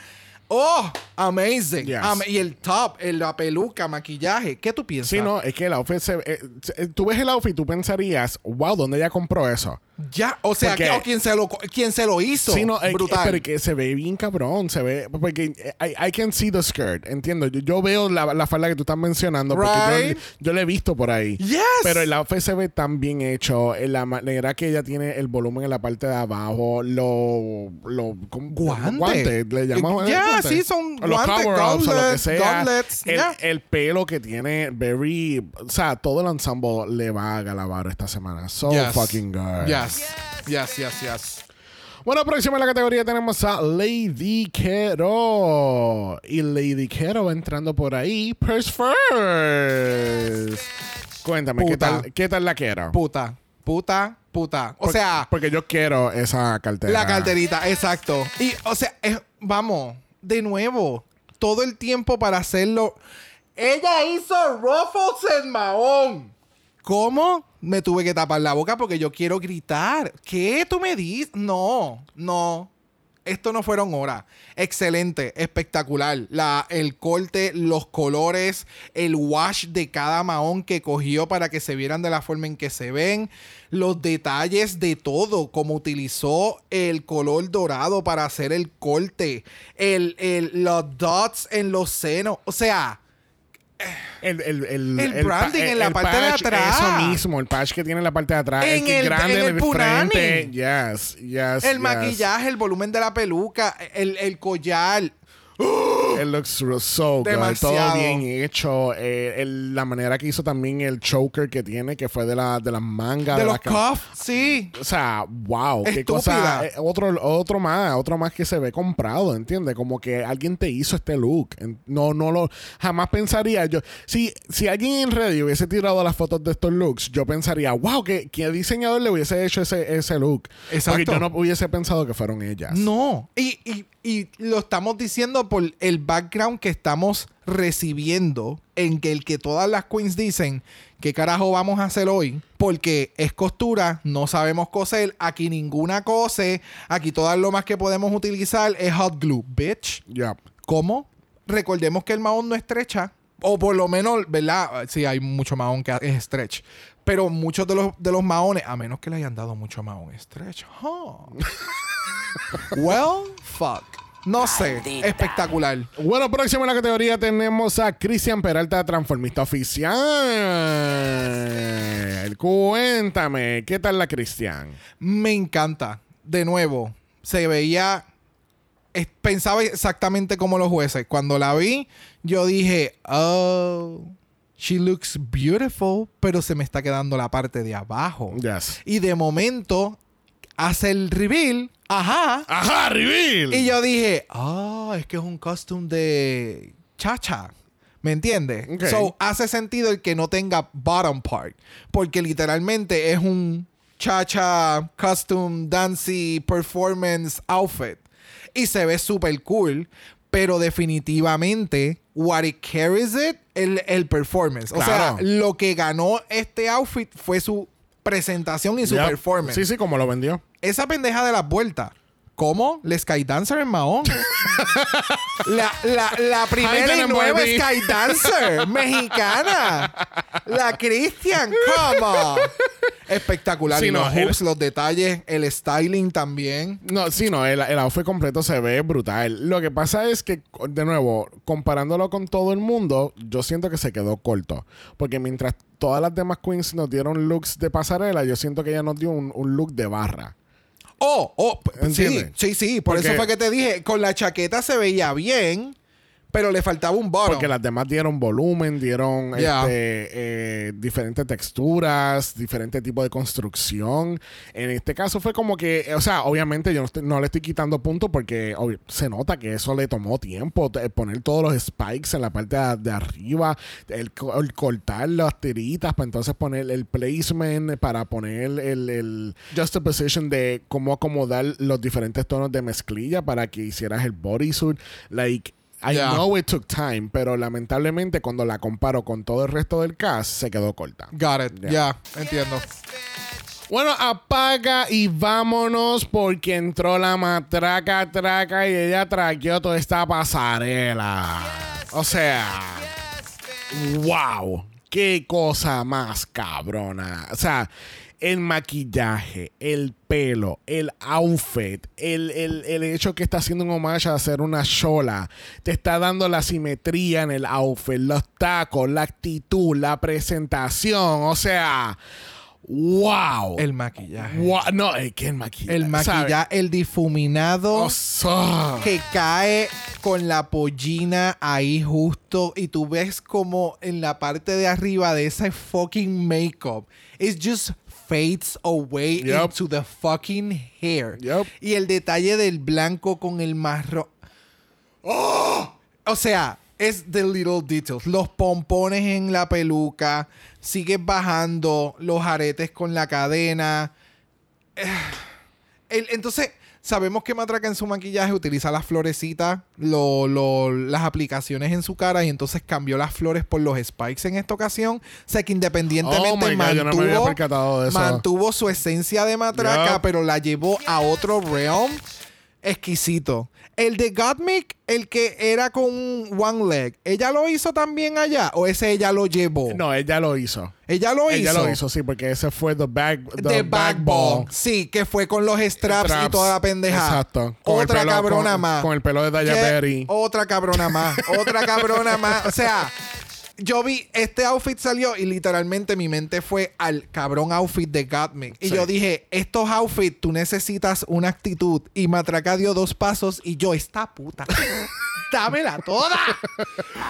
¡oh! Amazing. Yes. Am- y el top, el- la peluca, maquillaje, ¿qué tú piensas? Sí, no, es que el outfit se, eh, se- tú ves el outfit, tú pensarías, wow, ¿dónde ella compró eso? Ya, o sea, Porque- que- o quien se lo, quien se lo hizo. Sí, no, eh, Brutal. pero que se ve bien cabrón, se ve, porque eh, I, I can see the skirt, entiendo, yo, yo veo la, la falda que tú estás mencionando, porque Right. yo, yo la he visto por ahí. Yes. Pero el outfit se ve tan bien hecho, en la manera que ella tiene el volumen en la parte de abajo, lo, lo. Guante. guantes, le llamamos Eh, ya, guantes. sí, son los guantes, cover-ups o lo que gauntlets, sea. gauntlets, el, ya. el pelo que tiene, very, o sea, todo el ensemble le va a Galavaro esta semana. So Yes. fucking good. Yes. Yes, yes, yes. Bueno, próxima en la categoría tenemos a Lady Kero. Y Lady Kero va entrando por ahí. Purse first. Cuéntame, ¿qué tal, ¿qué tal la quiero? Puta, puta, puta. O Por- sea, Porque yo quiero esa cartera. la carterita, exacto. Y, o sea, es- vamos, de nuevo, todo el tiempo para hacerlo. Ella hizo ruffles en Mahón. ¿Cómo? Me tuve que tapar la boca porque yo quiero gritar. ¿Qué tú me dices? No, no. Esto no fueron horas. Excelente, espectacular. La, el corte, los colores, el wash de cada mahón que cogió para que se vieran de la forma en que se ven. Los detalles de todo, como utilizó el color dorado para hacer el corte. El, el- los dots en los senos. O sea, El, el, el, El branding en la el parte de patch, atrás. Eso mismo, el patch que tiene en la parte de atrás. En el que el- grande en el frente. Yes, yes. el yes. maquillaje, el volumen de la peluca, el, el collar. *gasps* It looks so good. Demasiado. Todo bien hecho. Eh, el- la manera que hizo también el choker que tiene, que fue de, la, de las mangas. de los cuffs, sí. O sea, wow, qué cosa. eh, otro, otro más, otro más que se ve comprado, ¿entiendes? Como que alguien te hizo este look. No, no lo. Jamás pensaría yo. Si, si alguien en Reddit hubiese tirado las fotos de estos looks, yo pensaría, wow, que, que diseñador le hubiese hecho ese, ese look. Exacto. Porque yo no hubiese pensado que fueron ellas. No. Y, y- y lo estamos diciendo por el background que estamos recibiendo en que el que todas las queens dicen qué carajo vamos a hacer hoy porque es costura, no sabemos coser, aquí ninguna cose, aquí todas lo más que podemos utilizar es hot glue, bitch. Ya. ¿Cómo? Recordemos que el mahón no estrecha. O por lo menos, ¿verdad? Sí, hay mucho mahón que es stretch. Pero muchos de los, de los mahones, a menos que le hayan dado mucho mahón stretch. huh. *laughs* well, fuck. No sé. Maldita. Espectacular. Bueno, próximo en la categoría tenemos a Cristian Peralta, transformista oficial. Cuéntame, ¿qué tal la Cristian? Me encanta. De nuevo, se veía. Pensaba exactamente como los jueces. Cuando la vi, yo dije, oh, she looks beautiful, pero se me está quedando la parte de abajo. Yes. Y de momento hace el reveal. Ajá. ¡Ajá, reveal! Y yo dije, ah, es que es un costume de chacha. ¿Me entiendes? Ok. So, hace sentido el que no tenga bottom part. Porque literalmente es un chacha, costume, dancey, performance outfit. Y se ve súper cool. Pero definitivamente, what it carries it, el, el performance. O Claro. sea, lo que ganó este outfit fue su presentación y su Yep. performance Sí, sí, como lo vendió. Esa pendeja de las vueltas. ¿Cómo? La Sky Dancer en Mahón. *laughs* la, la, la primera y nueva baby. Sky Dancer *laughs* mexicana. La Christian, come on. Espectacular. Sí, y no, los el- los detalles, el styling también. No, sí, no, el, el outfit completo se ve brutal. Lo que pasa es que, de nuevo, comparándolo con todo el mundo, yo siento que se quedó corto. Porque mientras todas las demás queens nos dieron looks de pasarela, yo siento que ella nos dio un, un look de barra. Oh, oh, sí, sí, sí. Por Porque- eso fue que te dije, con la chaqueta se veía bien, pero le faltaba un bottom. Porque las demás dieron volumen, dieron Ya. este, eh, diferentes texturas, diferentes tipos de construcción. En este caso fue como que, o sea, obviamente yo no, estoy- no le estoy quitando puntos porque obvi- se nota que eso le tomó tiempo, poner todos los spikes en la parte de, de arriba, el, el cortar las tiritas para entonces poner el placement, para poner el, el juxtaposition de cómo acomodar los diferentes tonos de mezclilla para que hicieras el bodysuit. Like, I Yeah. know it took time, pero lamentablemente cuando la comparo con todo el resto del cast, se quedó corta. Got it. Ya. Ya, entiendo. Bueno, apaga y vámonos porque entró la matraca traca y ella traqueó toda esta pasarela. O sea, wow, qué cosa más cabrona. O sea, el maquillaje, el pelo, el outfit, el, el- el hecho que está haciendo un homage a hacer una chola, te está dando la simetría en el outfit, los tacos, la actitud, la presentación. O sea, wow. El maquillaje. Wow, no, es que el maquillaje. El maquillaje, el difuminado O sea, que cae con la pollina ahí justo y tú ves como en la parte de arriba de ese fucking makeup it just fades away into the fucking hair. Yup. Y el detalle del blanco con el marrón. ¡Oh! O sea, es the little details. Los pompones en la peluca, sigues bajando los aretes con la cadena. El- entonces, sabemos que Matraca en su maquillaje utiliza las florecitas, lo- lo- las aplicaciones en su cara y entonces cambió las flores por los spikes en esta ocasión. O sea que independientemente Oh God, mantuvo, no su esencia de Matraca, pero la llevó a otro realm exquisito. El de Gottmik, el que era con un one leg, ¿ella lo hizo también allá o ese ella lo llevó? no, ella lo hizo. Ella lo Ella hizo. lo hizo, sí, porque ese fue The Back, the back ball. Sí, que fue con los straps, y toda la pendeja. Exacto. Con Otra pelo- cabrona con- más. con el pelo de Daya ¿Qué? Berry. Otra cabrona más. Otra cabrona más. O sea, yo vi este outfit salió y literalmente mi mente fue al cabrón outfit de Gottmik. Y Sí. yo dije, estos outfits tú necesitas una actitud. Y Matraca dio dos pasos y yo, esta puta. Dámela toda.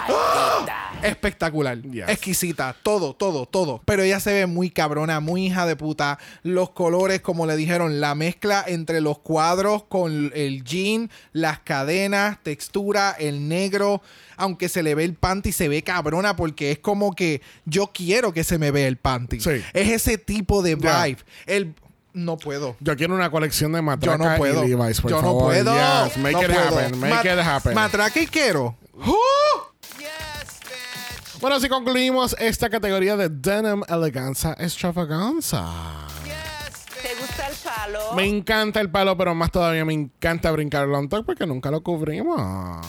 *laughs* Espectacular. Yes. Exquisita. Todo, todo, todo. Pero ella se ve muy cabrona, muy hija de puta. Los colores, como le dijeron, la mezcla entre los cuadros con el jean, las cadenas, textura, el negro. Aunque se le ve el panty, se ve cabrona porque es como que yo quiero que se me vea el panty. Sí. Es ese tipo de vibe. El... No puedo. Yo quiero una colección de Yo matraca no puedo. y Levi's, por Yo no puedo. Yes, make No it puedo. happen. Make Mat- it happen. Matraca y quiero. ¡Uh! Bueno, así concluimos esta categoría de Denim Eleganza Extravaganza. ¿Te gusta el palo? Me encanta el palo, pero más todavía me encanta brincar el long talk porque nunca lo cubrimos.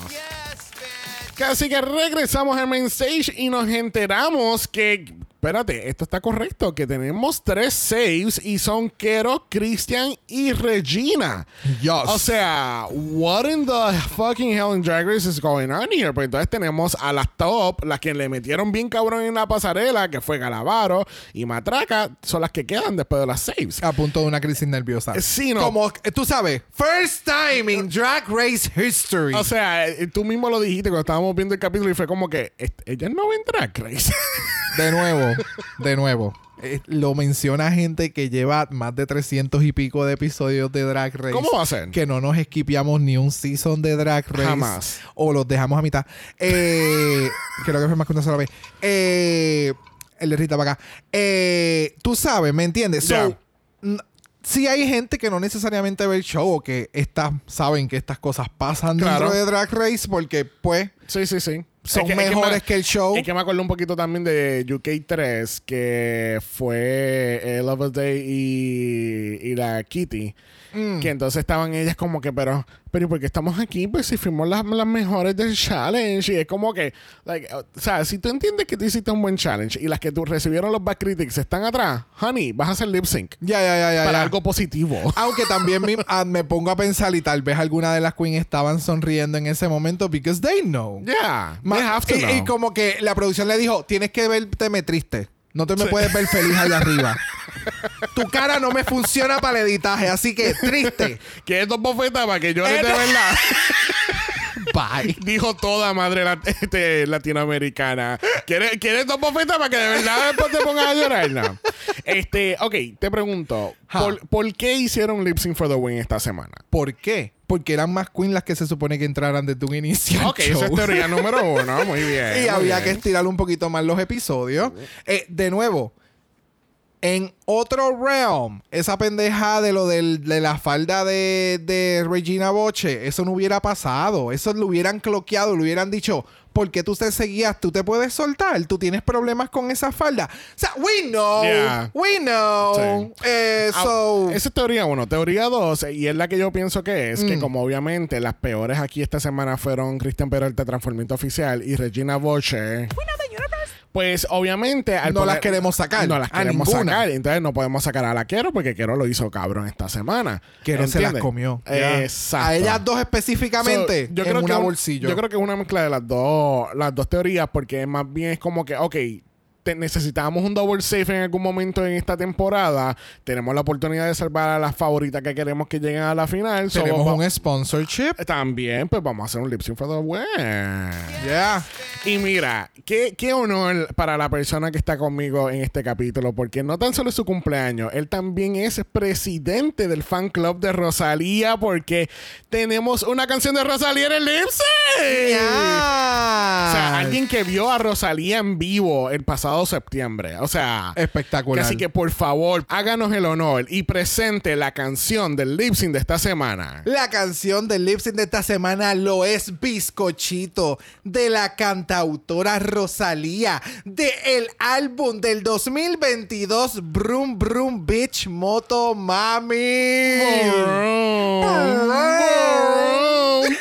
Así que regresamos al main stage y nos enteramos que. Espérate, esto está correcto. Que tenemos tres saves y son Kero, Christian y Regina. Yes. O sea, what in the fucking hell in Drag Race is going on here? Pues entonces tenemos a las top, las que le metieron bien cabrón en la pasarela, que fue Galavaro y Matraca, son las que quedan después de las saves. A punto de una crisis nerviosa. Sí, no. Como eh, tú sabes, first time in Drag Race history. O sea, eh, tú mismo lo dijiste cuando estábamos viendo el capítulo y fue como que "Est- ella no va a entrar, Grace. *laughs* De nuevo, de nuevo. Eh, lo menciona gente que lleva más de 300 y pico de episodios de Drag Race. ¿Cómo va a ser? Que no nos esquipeamos ni un season de Drag Race. Jamás. O los dejamos a mitad. Eh, *laughs* creo que fue más que una sola vez. Eh, el de Rita para acá. Eh, tú sabes, ¿me entiendes? So, Ya. n- sí hay gente que no necesariamente ve el show o que estas, saben que estas cosas pasan Claro. dentro de Drag Race porque, pues, Sí, sí, sí. Son Es que- es mejores me- que el show. Es que me acuerdo un poquito también de UK3, que fue eh, Love Day y, y la Kitty. Mm. Que entonces estaban ellas como que, pero, pero ¿y por qué estamos aquí? Pues si fuimos las, las mejores del challenge. Y es como que, like, o sea, si tú entiendes que tú hiciste un buen challenge y las que tú recibieron los back critics están atrás, honey, vas a hacer lip sync ya, ya, ya, para algo positivo. Aunque también me, ah, me pongo a pensar y tal vez alguna de las queens estaban sonriendo en ese momento because they know. Yeah, Ma- they have to y, y know. como que la producción le dijo, tienes que verme triste. No te me puedes ver feliz allá arriba. *laughs* tu cara no me funciona para el editaje, así que triste. *laughs* ¿Quieres dos bofetas para que llores de verdad? *laughs* Bye. Dijo toda madre lat- este, latinoamericana. ¿Quieres, ¿Quieres dos bofetas para que de verdad después te pongas a llorar? No. Este, ok, te pregunto. ¿por, por qué hicieron Lip Sync for the Win esta semana? ¿Por qué? Porque eran más queens las que se supone que entraran desde un inicio. Ok, esa es teoría número uno. *laughs* Muy bien. y muy había bien. que estirar un poquito más los episodios. Eh, de nuevo, en otro realm, esa pendeja de lo del- de la falda de, de Regina Boche, eso no hubiera pasado. Eso lo hubieran cloqueado, lo hubieran dicho. ¿Por qué tú te seguías? ¿Tú te puedes soltar? ¿Tú tienes problemas con esa falda? O sea, we know. Yeah. We know. Sí. Eh, Ah, so- esa es teoría uno. Teoría dos, y es la que yo pienso que es, que Mm. como obviamente las peores aquí esta semana fueron Christian Peralta, Transformista Oficial, y Regina Boche. Pues obviamente al No las queremos sacar, No las queremos ninguna. sacar. Entonces no podemos sacar a la Quero porque Quero lo hizo cabrón esta semana. que no se las ¿Entiendes? comió. Exacto. A ellas dos específicamente So, yo en creo una que un- bolsillo. Yo creo que es una mezcla de las dos, las dos teorías, porque más bien es como que, ok, te- necesitábamos un double safe en algún momento en esta temporada. Tenemos la oportunidad de salvar a las favoritas que queremos que lleguen a la final. So, Tenemos va- un sponsorship. También, pues vamos a hacer un lip sync for the win. Yeah. Y mira, qué, qué honor para la persona que está conmigo en este capítulo, porque no tan solo es su cumpleaños, él también es presidente del fan club de Rosalía, porque tenemos una canción de Rosalía en el lip sync. Alguien que vio a Rosalía en vivo el pasado septiembre. O sea, Espectacular. Así que por favor, háganos el honor y presente la canción del lip sync de esta semana. La canción del lip sync de esta semana lo es Bizcochito de la cantautora Rosalía de el álbum del 2022 Brum Brum Bitch Moto Mami.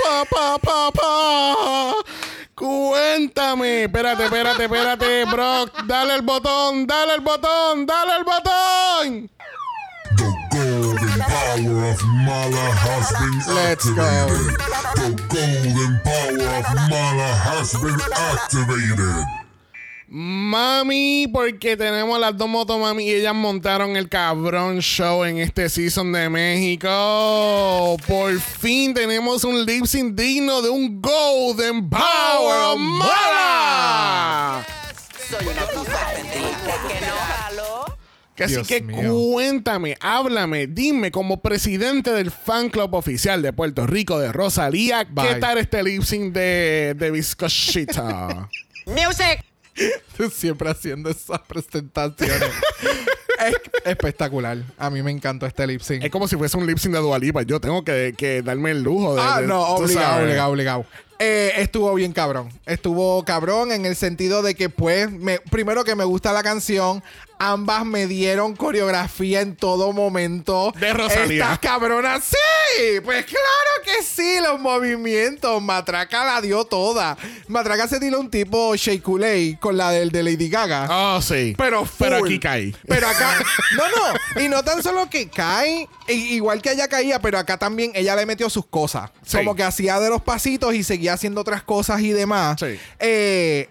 Pa, pa, pa, pa. Cuéntame. Espérate, espérate, espérate, Brock. Dale el botón, dale el botón, dale el botón. The golden power of Mala has been Let's go. activated. The golden power of Mala has been activated. Mami, porque tenemos las dos motomami y ellas montaron el cabrón show en este season de México. Por fin tenemos un lip sync digno de un Golden Power of Mala. Soy una que no jaló. Que Así Dios que mío. cuéntame, háblame, dime como presidente del fan club oficial de Puerto Rico de Rosalía, ¿qué tal este lip sync de, de? Music. Tú *laughs* siempre haciendo esas presentaciones. *laughs* es espectacular. A mí me encantó este lip sync. es como si fuese un lip sync de Dualipa. Yo tengo que, que darme el lujo de. Ah, de- no, obligado, obligado, obligado. Eh, estuvo bien cabrón. Estuvo cabrón en el sentido de que, pues, me- primero que me gusta la canción. Ambas me dieron coreografía en todo momento. De Rosalía. Estas cabronas, sí. Pues claro que sí, los movimientos. Matraca la dio toda. Matraca se tiró un tipo Shea Coulee con la del de Lady Gaga. Oh, sí. Pero Pero full. aquí caí. Pero acá, *laughs* no, no. Y no tan solo que cae, igual que ella caía, pero acá también ella le metió sus cosas. Sí. Como que hacía de los pasitos y seguía haciendo otras cosas y demás. Sí. Eh,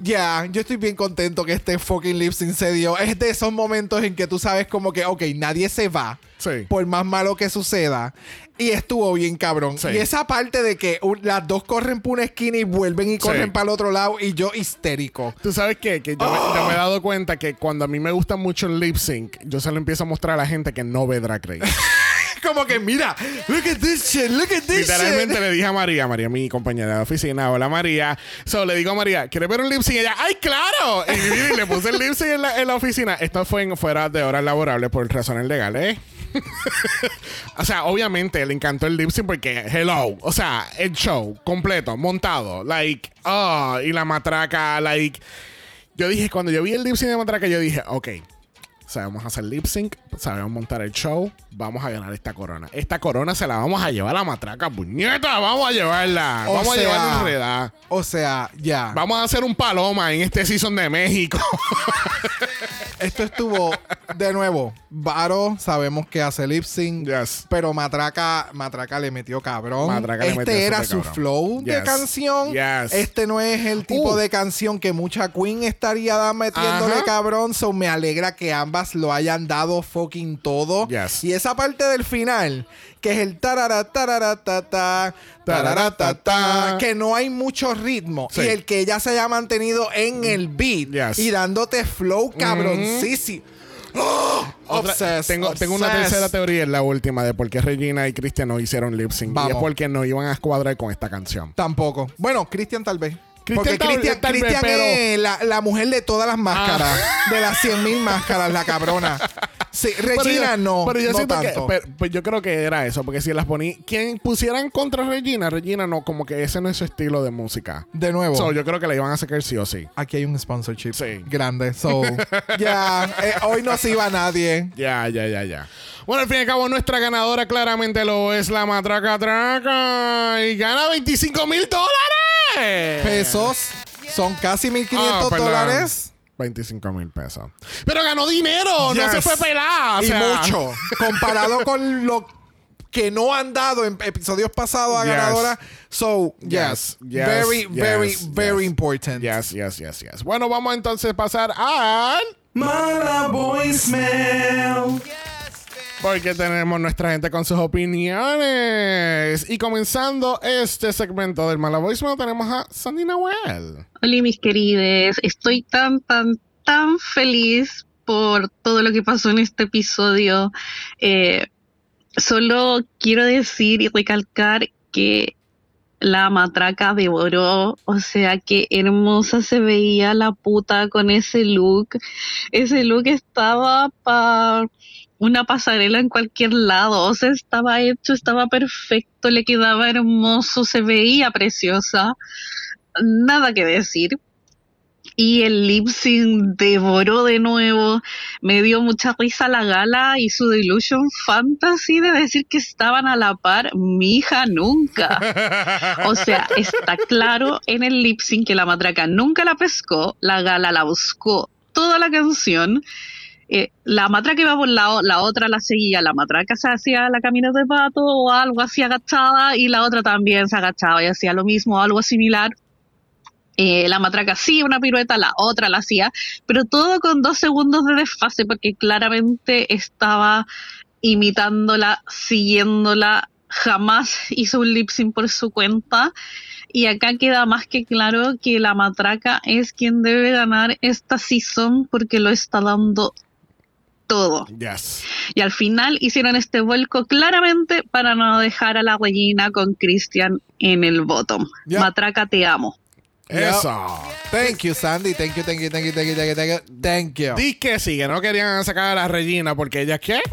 ya, yo estoy bien contento que este fucking lip sync se dio. Es de esos momentos en que tú sabes como que, ok, nadie se va. Sí. Por más malo que suceda. Y estuvo bien cabrón. Sí. Y esa parte de que las dos corren por una esquina y vuelven y corren Sí. para el otro lado y yo histérico. ¿Tú sabes qué? Que yo, me, yo me he dado cuenta que cuando a mí me gusta mucho el lip sync, yo se lo empiezo a mostrar a la gente que no ve Drag Race. *laughs* Como que mira, look at this shit, look at this Literalmente shit. le dije a María, María, mi compañera de oficina, hola María. So, le digo a María, ¿quieres ver un lip sync? Y ella, ¡ay, claro! Y, y le puse el lip sync en la, en la oficina. Esto fue en, fuera de horas laborables por razones legales, ¿eh? *laughs* o sea, obviamente le encantó el lip sync porque, hello, o sea, el show completo, montado, like, oh, y la matraca, like. Yo dije, cuando yo vi el lip sync de matraca, yo dije, ok, sabemos hacer lip sync, sabemos montar el show, vamos a ganar esta corona. Esta corona se la vamos a llevar a la matraca, puñeta, vamos a llevarla, O vamos a llevarla enredada. O sea, ya. Vamos a hacer un paloma en este season de México. *laughs* Esto estuvo de nuevo. Varo, sabemos que hace lip sync. Yes. Pero Matraca, Matraca le metió cabrón. Matraca le este metió era su cabrón. flow de canción. Yes. Este no es el tipo Uh. de canción que mucha Queen estaría metiéndole Ajá. cabrón. So me alegra que ambas lo hayan dado fucking todo. Yes. Y esa parte del final, que es el tarara, tarara, ta, ta, que no hay mucho ritmo. Sí. Y el que ella se haya mantenido en el beat Yes. y dándote flow cabroncísimo. Otra- Obsessed, tengo, tengo una tercera teoría, es la última, de por qué Regina y Cristian no hicieron lip sync. Y Vamos. es porque no iban a escuadrar con esta canción. Tampoco. Bueno, Cristian tal vez. Porque Cristian pero- Ah. es la, la mujer de todas las máscaras. De las 100 mil máscaras, la cabrona. *laughs* Sí, Regina Pero yo- no. Pero yo no siento tanto. que. pero- pues yo creo que era eso, porque si las ponía. Quien pusieran contra Regina, Regina no, como que ese no es su estilo de música. de nuevo. So, yo creo que la iban a sacar sí o sí. Aquí hay un sponsorship Sí. grande. So, *laughs* ya. eh, hoy no se iba nadie. Ya, ya, ya, ya. Bueno, al fin y al cabo, nuestra ganadora claramente lo es la Matraca Traca. Y gana 25 mil dólares. Pesos. Son casi 1500 Ah, perdón. dólares. 25 mil pesos. Pero ganó dinero, no se fue pelada. o y sea. mucho. Comparado con lo que no han dado en episodios pasados a Yes. ganadora. So, yes. Yes, yes, very, very, yes, very yes. important. Yes, yes, yes, yes. Bueno, vamos entonces a pasar al. Mala voicemail. Porque tenemos nuestra gente con sus opiniones. Y comenzando este segmento del Mala Voicemail, tenemos a Sandy Nahuel. Hola mis querides, estoy tan, tan, tan feliz por todo lo que pasó en este episodio. Eh, solo quiero decir y recalcar que la matraca devoró, o sea, que hermosa se veía la puta con ese look. Ese look estaba para una pasarela en cualquier lado, o sea, estaba hecho, estaba perfecto, le quedaba hermoso, se veía preciosa nada que decir. Y el lip sync devoró de nuevo. Me dio mucha risa la gala y su Delusion Fantasy de decir que estaban a la par. Mi hija nunca. O sea, está *laughs* claro en el lip sync que la matraca nunca la pescó. La gala la buscó toda la canción. Eh, la matraca iba por lado, la otra la seguía, la matraca se hacía la camino de pato o algo así agachada y la otra también se agachaba y hacía lo mismo, algo similar. Eh, la matraca hacía una pirueta, la otra la hacía, pero todo con dos segundos de desfase porque claramente estaba imitándola, siguiéndola, jamás hizo un lip sync por su cuenta. Y acá queda más que claro que la matraca es quien debe ganar esta season porque lo está dando todo. Yes. Y al final hicieron este vuelco claramente para no dejar a la Regina con Christian en el bottom. Ya. Matraca, te amo. Eso. Thank you, Sandy. Thank you, thank you, thank you, thank you, thank you, thank you. Thank you. Di que sí, que no querían sacar a la Regina porque ella, ¿qué? *laughs*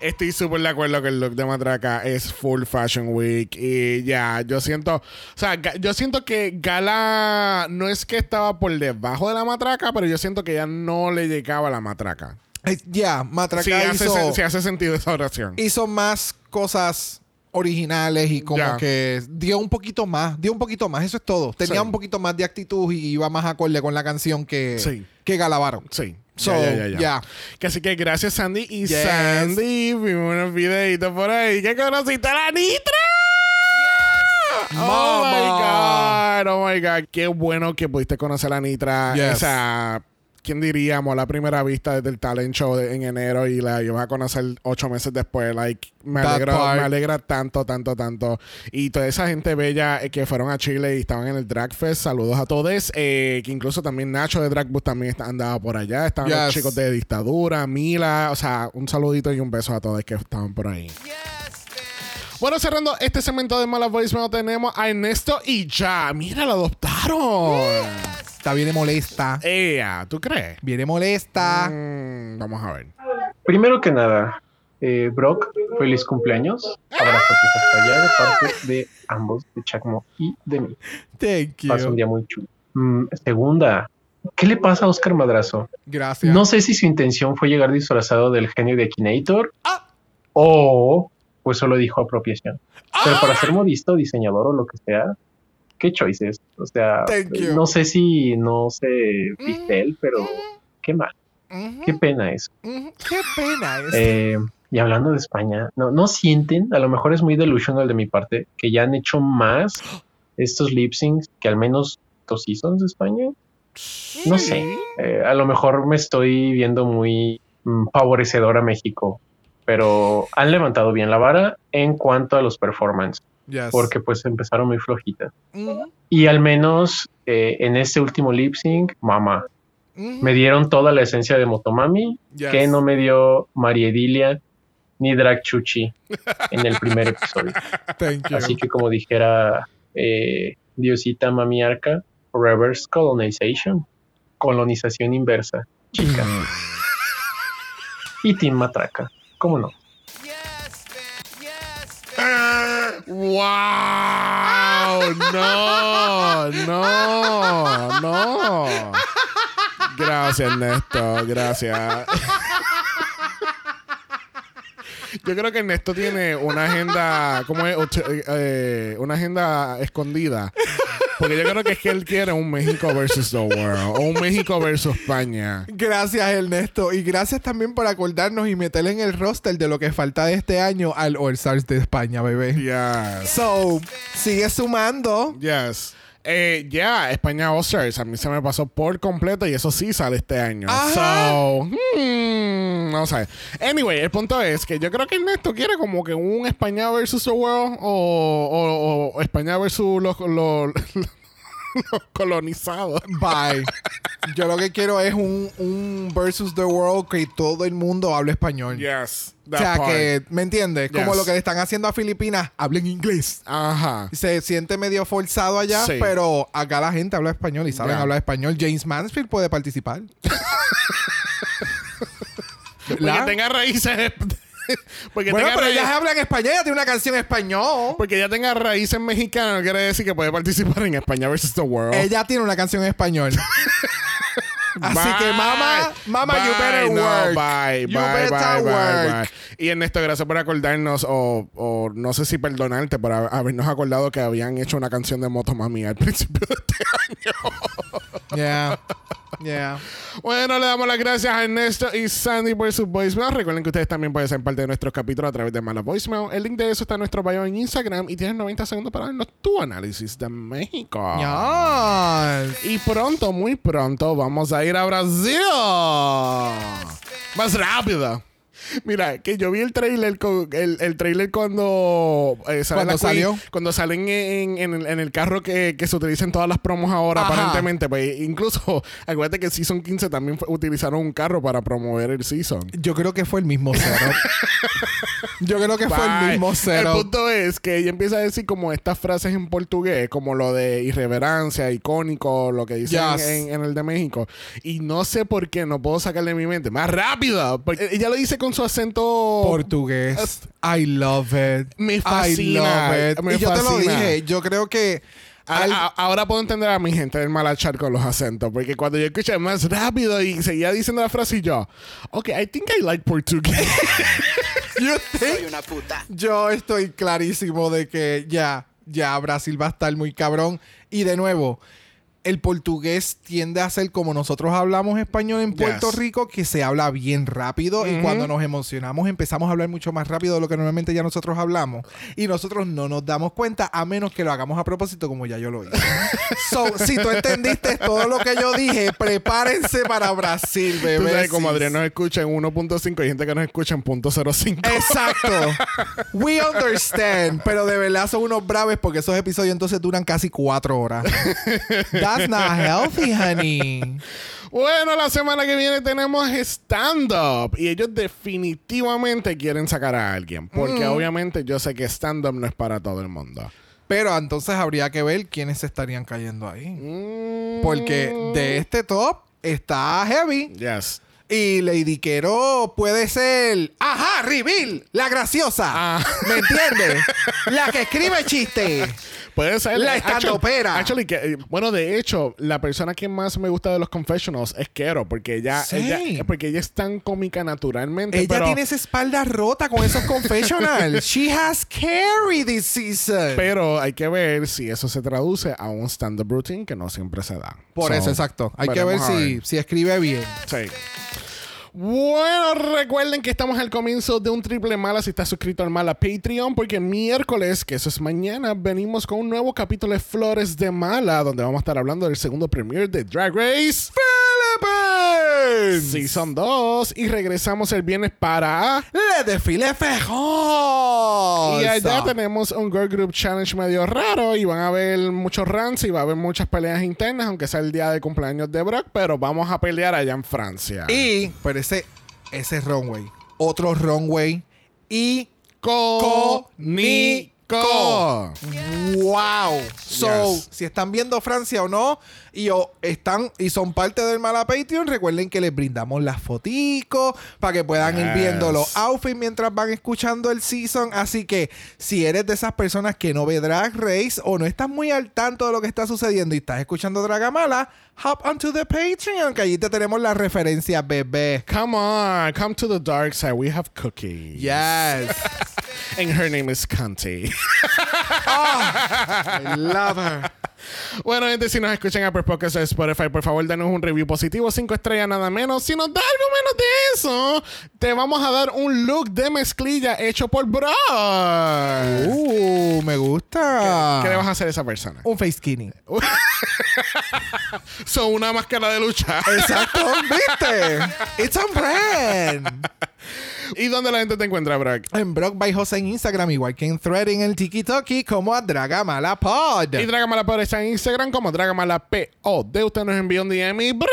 Estoy súper de acuerdo que el look de Matraca es full Fashion Week. Y ya, yo siento. O sea, yo siento que Gala no es que estaba por debajo de la Matraca, pero yo siento que ya no le llegaba la Matraca. Ya, Matraca Sí hace, hizo, sen- sí hace sentido esa oración. hizo más cosas originales y como que dio un poquito más, dio un poquito más, eso es todo. Tenía Sí. un poquito más de actitud y iba más acorde con la canción que, Sí. que Galabaron. Sí. So, ya, ya, ya, ya. Que así que gracias, Sandy. Y Yes. Sandy, vimos unos videitos por ahí. que conociste a la Nitra? Oh Mama. my God. Oh my God. Qué bueno que pudiste conocer a la Nitra. Yes. O sea, ¿quién diríamos? La primera vista desde el talent show de- en enero y la ibas a conocer ocho meses después. Like, me alegra, me alegra tanto, tanto, tanto. Y toda esa gente bella eh, que fueron a Chile y estaban en el Drag Fest. Saludos a todos. Eh, que incluso también Nacho de Drag Bus también está- andaba por allá. Estaban los Yes. chicos de Dictadura, Mila. O sea, un saludito y un beso a todos que estaban por ahí. Bueno, cerrando este segmento de Mala Voicemail, tenemos a Ernesto y ya. Mira, lo adoptaron. Está bien molesta. Ea, ¿tú crees? Viene molesta. Mm, vamos a ver. Primero que nada, eh, Brock, feliz cumpleaños. Abrazotes hasta allá de parte de ambos, de Chacmo y de mí. Thank you. Pasa un día muy chulo. Mm, segunda, ¿qué le pasa a Oscar Madrazo? Gracias. No sé si su intención fue llegar disfrazado del genio de Akinator Ah. o pues solo dijo apropiación. Pero para ser modista o diseñador o lo que sea, qué choices. O sea, no sé si no se viste él, pero qué mal, Ujú, qué pena eso. ujú. Qué pena es. Eh, y hablando de España, ¿no, ¿no sienten? A lo mejor es muy delusional de mi parte que ya han hecho más *gasps* estos lip syncs que al menos dos seasons de España. No sé. Eh, a lo mejor me estoy viendo muy mm, favorecedor a México, pero han levantado bien la vara en cuanto a los performances, Yes. porque pues empezaron muy flojitas. Ujú, Y al menos eh, en este último lip sync, mamá, me dieron toda la esencia de Motomami Yes. que no me dio María Edilia ni Drag Chuchi en el primer *laughs* episodio. Thank you. Así que como dijera eh, Diosita Mami Arca, reverse colonization, colonización inversa, chica. Y Team Matraca, ¿cómo no? ¡Wow! No, no, no. Gracias, Ernesto. Gracias. Yo creo que Ernesto tiene una agenda, ¿cómo es? Eh, eh, una agenda escondida. Porque yo creo que es que él quiere un México versus the world. O un México versus España. Gracias, Ernesto. Y gracias también por acordarnos y meterle en el roster de lo que falta de este año al All Stars de España, bebé. Yes. So, sigue sumando. Yes. Eh, ya, España All-Stars. A mí se me pasó por completo y eso sí sale este año. Ajá. So, hmm, no sé. Anyway, el punto es que yo creo que Ernesto quiere como que un España versus the world o, o- o España versus los, los, *laughs* los colonizados. Bye. Yo lo que quiero es un, un versus the world que todo el mundo hable español. Yes. o sea, part. que, ¿me entiendes? Como lo que le están haciendo a Filipinas, hablen inglés. Ajá. Se siente medio forzado allá, Sí. pero acá la gente habla español y saben hablar español. James Mansfield puede participar. *laughs* Porque tenga raíces. *laughs* porque Bueno, tenga pero raíces. ellas hablan español, ella tiene una canción en español. Porque ya tenga raíces mexicanas no quiere decir que puede participar en España versus the world. Ella tiene una canción en español. *laughs* Así que, Bye. mamá, mamá, you better No, work. Bye, You bye, better work. Y Ernesto, gracias por acordarnos, o, o no sé si perdonarte por hab- habernos acordado que habían hecho una canción de Motomami al principio de este año. Yeah. *laughs* Yeah. Bueno, le damos las gracias a Ernesto y Sandy por su voicemail. Recuerden que ustedes también pueden ser parte de nuestros capítulos a través de Mala Voicemail. El link de eso está en nuestro bio en Instagram y tienes 90 segundos para darnos tu análisis de México. Yes. Y pronto, muy pronto, vamos a ir a Brasil. Más rápido. Mira, que yo vi el trailer, con- el, el trailer cuando eh, sale ¿Cuándo la Queen, salió? cuando salen en, en el, en el carro que, que se utilizan todas las promos ahora, Ajá. aparentemente. Pues incluso, *laughs* acuérdate que el Season 15 también fue- utilizaron un carro para promover el Season. Yo creo que fue el mismo cero. *laughs* Yo creo que fue el Bye. mismo El cero. punto es que ella empieza a decir como estas frases en portugués, como lo de irreverencia, icónico, lo que dicen Yes. en, en el de México. Y no sé por qué, no puedo sacarle de mi mente. Más rápido. Porque ella lo dice con su acento Portugués. I love it. Me I fascina, love it. me y yo te lo dije, yo creo que A- al- a- ahora puedo entender a mi gente del malachar con los acentos, porque cuando yo escuché más rápido y seguía diciendo la frase y yo, ok, I think I like Portuguese. *laughs* you think- Soy una puta. yo estoy clarísimo de que ya, ya Brasil va a estar muy cabrón. Y de nuevo, el portugués tiende a ser como nosotros hablamos español en Puerto Yes. Rico, que se habla bien rápido y cuando nos emocionamos empezamos a hablar mucho más rápido de lo que normalmente ya nosotros hablamos. Y nosotros no nos damos cuenta a menos que lo hagamos a propósito como ya yo lo hice. *laughs* so, si tú entendiste todo lo que yo dije, prepárense para Brasil, Tú bebé. sabes, como Adrián nos escucha en 1.5 y gente que nos escucha en .05. Exacto. *laughs* We understand. Pero de verdad son unos braves porque esos episodios entonces duran casi cuatro horas. That's *laughs* not healthy, honey. Bueno, la semana que viene tenemos stand-up y ellos definitivamente quieren sacar a alguien, porque Mm. obviamente yo sé que stand-up no es para todo el mundo. Pero entonces habría que ver quiénes se estarían cayendo ahí. Mm, Porque de este top está Heavy. Yes. Y Lady Quero puede ser. ¡Ajá! Reveal, la graciosa. Ah. ¿Me entiendes? la que escribe chistes. *laughs* Puede ser. La actually- estandopera. Actually, que, eh, bueno, de hecho, la persona que más me gusta de los confessionals es Kero, porque ella, Sí. ella- porque ella es tan cómica naturalmente. Ella pero, tiene esa espalda rota con esos confessionals. *laughs* She has carried this season. pero hay que ver si eso se traduce a un stand-up routine que no siempre se da. Por So, eso, exacto. Hay que ver a si, si escribe bien. Sí. Bueno, recuerden que estamos al comienzo de un triple mala. Si estás suscrito al mala Patreon, porque miércoles, que eso es mañana, venimos con un nuevo capítulo de Flores de Mala, donde vamos a estar hablando del segundo premiere de Drag Race Philippines Season 2 y regresamos el viernes para Le desfile fejón. y allá tenemos un Girl Group Challenge medio raro y van a haber muchos runs y va a haber muchas peleas internas, aunque sea el día de cumpleaños de Brock, pero vamos a pelear allá en Francia. Y, pero ese, ese runway. Otro runway. Y Cónico. Wow. So, si están viendo Francia o no, y o están y son parte del Mala Patreon, recuerden que les brindamos las foticos para que puedan ir viendo los outfits mientras van escuchando el season. Así que si eres de esas personas que no ve Drag Race o no estás muy al tanto de lo que está sucediendo y estás escuchando Dragamala, hop onto the Patreon, que allí te tenemos las referencias, bebé. Come on, come to the dark side. We have cookies. Yes. And her name is Conti. *laughs* I love her. Bueno, gente, si nos escuchan a Podcast de Spotify, por favor, danos un review positivo, cinco estrellas nada menos. Si nos da algo menos de eso, te vamos a dar un look de mezclilla hecho por Brock. Uh, me gusta. ¿Qué le vas a hacer a esa persona? Un face skinny. *laughs* Son una máscara de lucha. Exacto, ¿viste? It's on brand. *laughs* ¿Y dónde la gente te encuentra, Brock? En Brock by Jose en Instagram, igual que en Thread en el TikTok como a Dragamala Pod. Y Dragamala por está en Instagram como Dragamala PO. De usted nos envió un DM y Brock.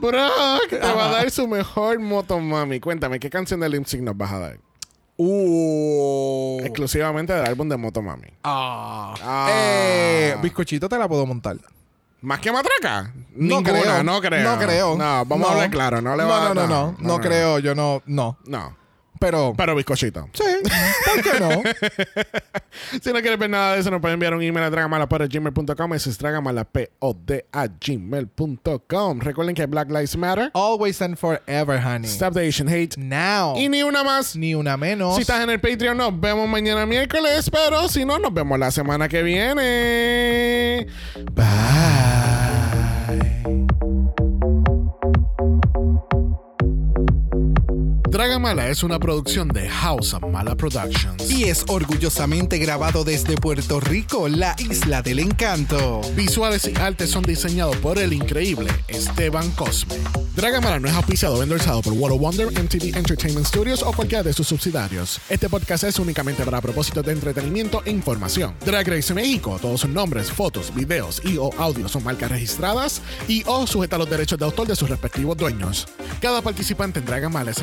Brock te va a dar su mejor motomami. Cuéntame, ¿qué canción de Sync nos vas a dar? Uh. Exclusivamente del álbum de Motomami. Ah. Ah. Eh, bizcochito te la puedo montar. ¿Más que matraca? No Ninguna, creo. no creo. No creo. No, vamos a hablar claro. No le no, va no, a no, no, no, creo. Yo no, no. No. Pero, Pero bizcochito. sí, ¿por qué no? *laughs* Si no quieres ver nada de eso, nos pueden enviar un email a dragamalapod.gmail.com. Eso es dragamalapod.gmail.com. Recuerden que Black Lives Matter. Always and forever, honey. Stop the Asian Hate. Now. Y ni una más. Ni una menos. Si estás en el Patreon, nos vemos mañana miércoles. Pero si no, nos vemos la semana que viene. Bye. Dragamala es una producción de House of Mala Productions. Y es orgullosamente grabado desde Puerto Rico, la isla del encanto. Visuales y artes son diseñados por el increíble Esteban Cosme. Dragamala no es auspiciado o endorsado por World of Wonder, MTV Entertainment Studios o cualquiera de sus subsidiarios. Este podcast es únicamente para propósitos de entretenimiento e información. Drag Race México, todos sus nombres, fotos, videos y o audios son marcas registradas y o sujeta a los derechos de autor de sus respectivos dueños. Cada participante en Dragamala es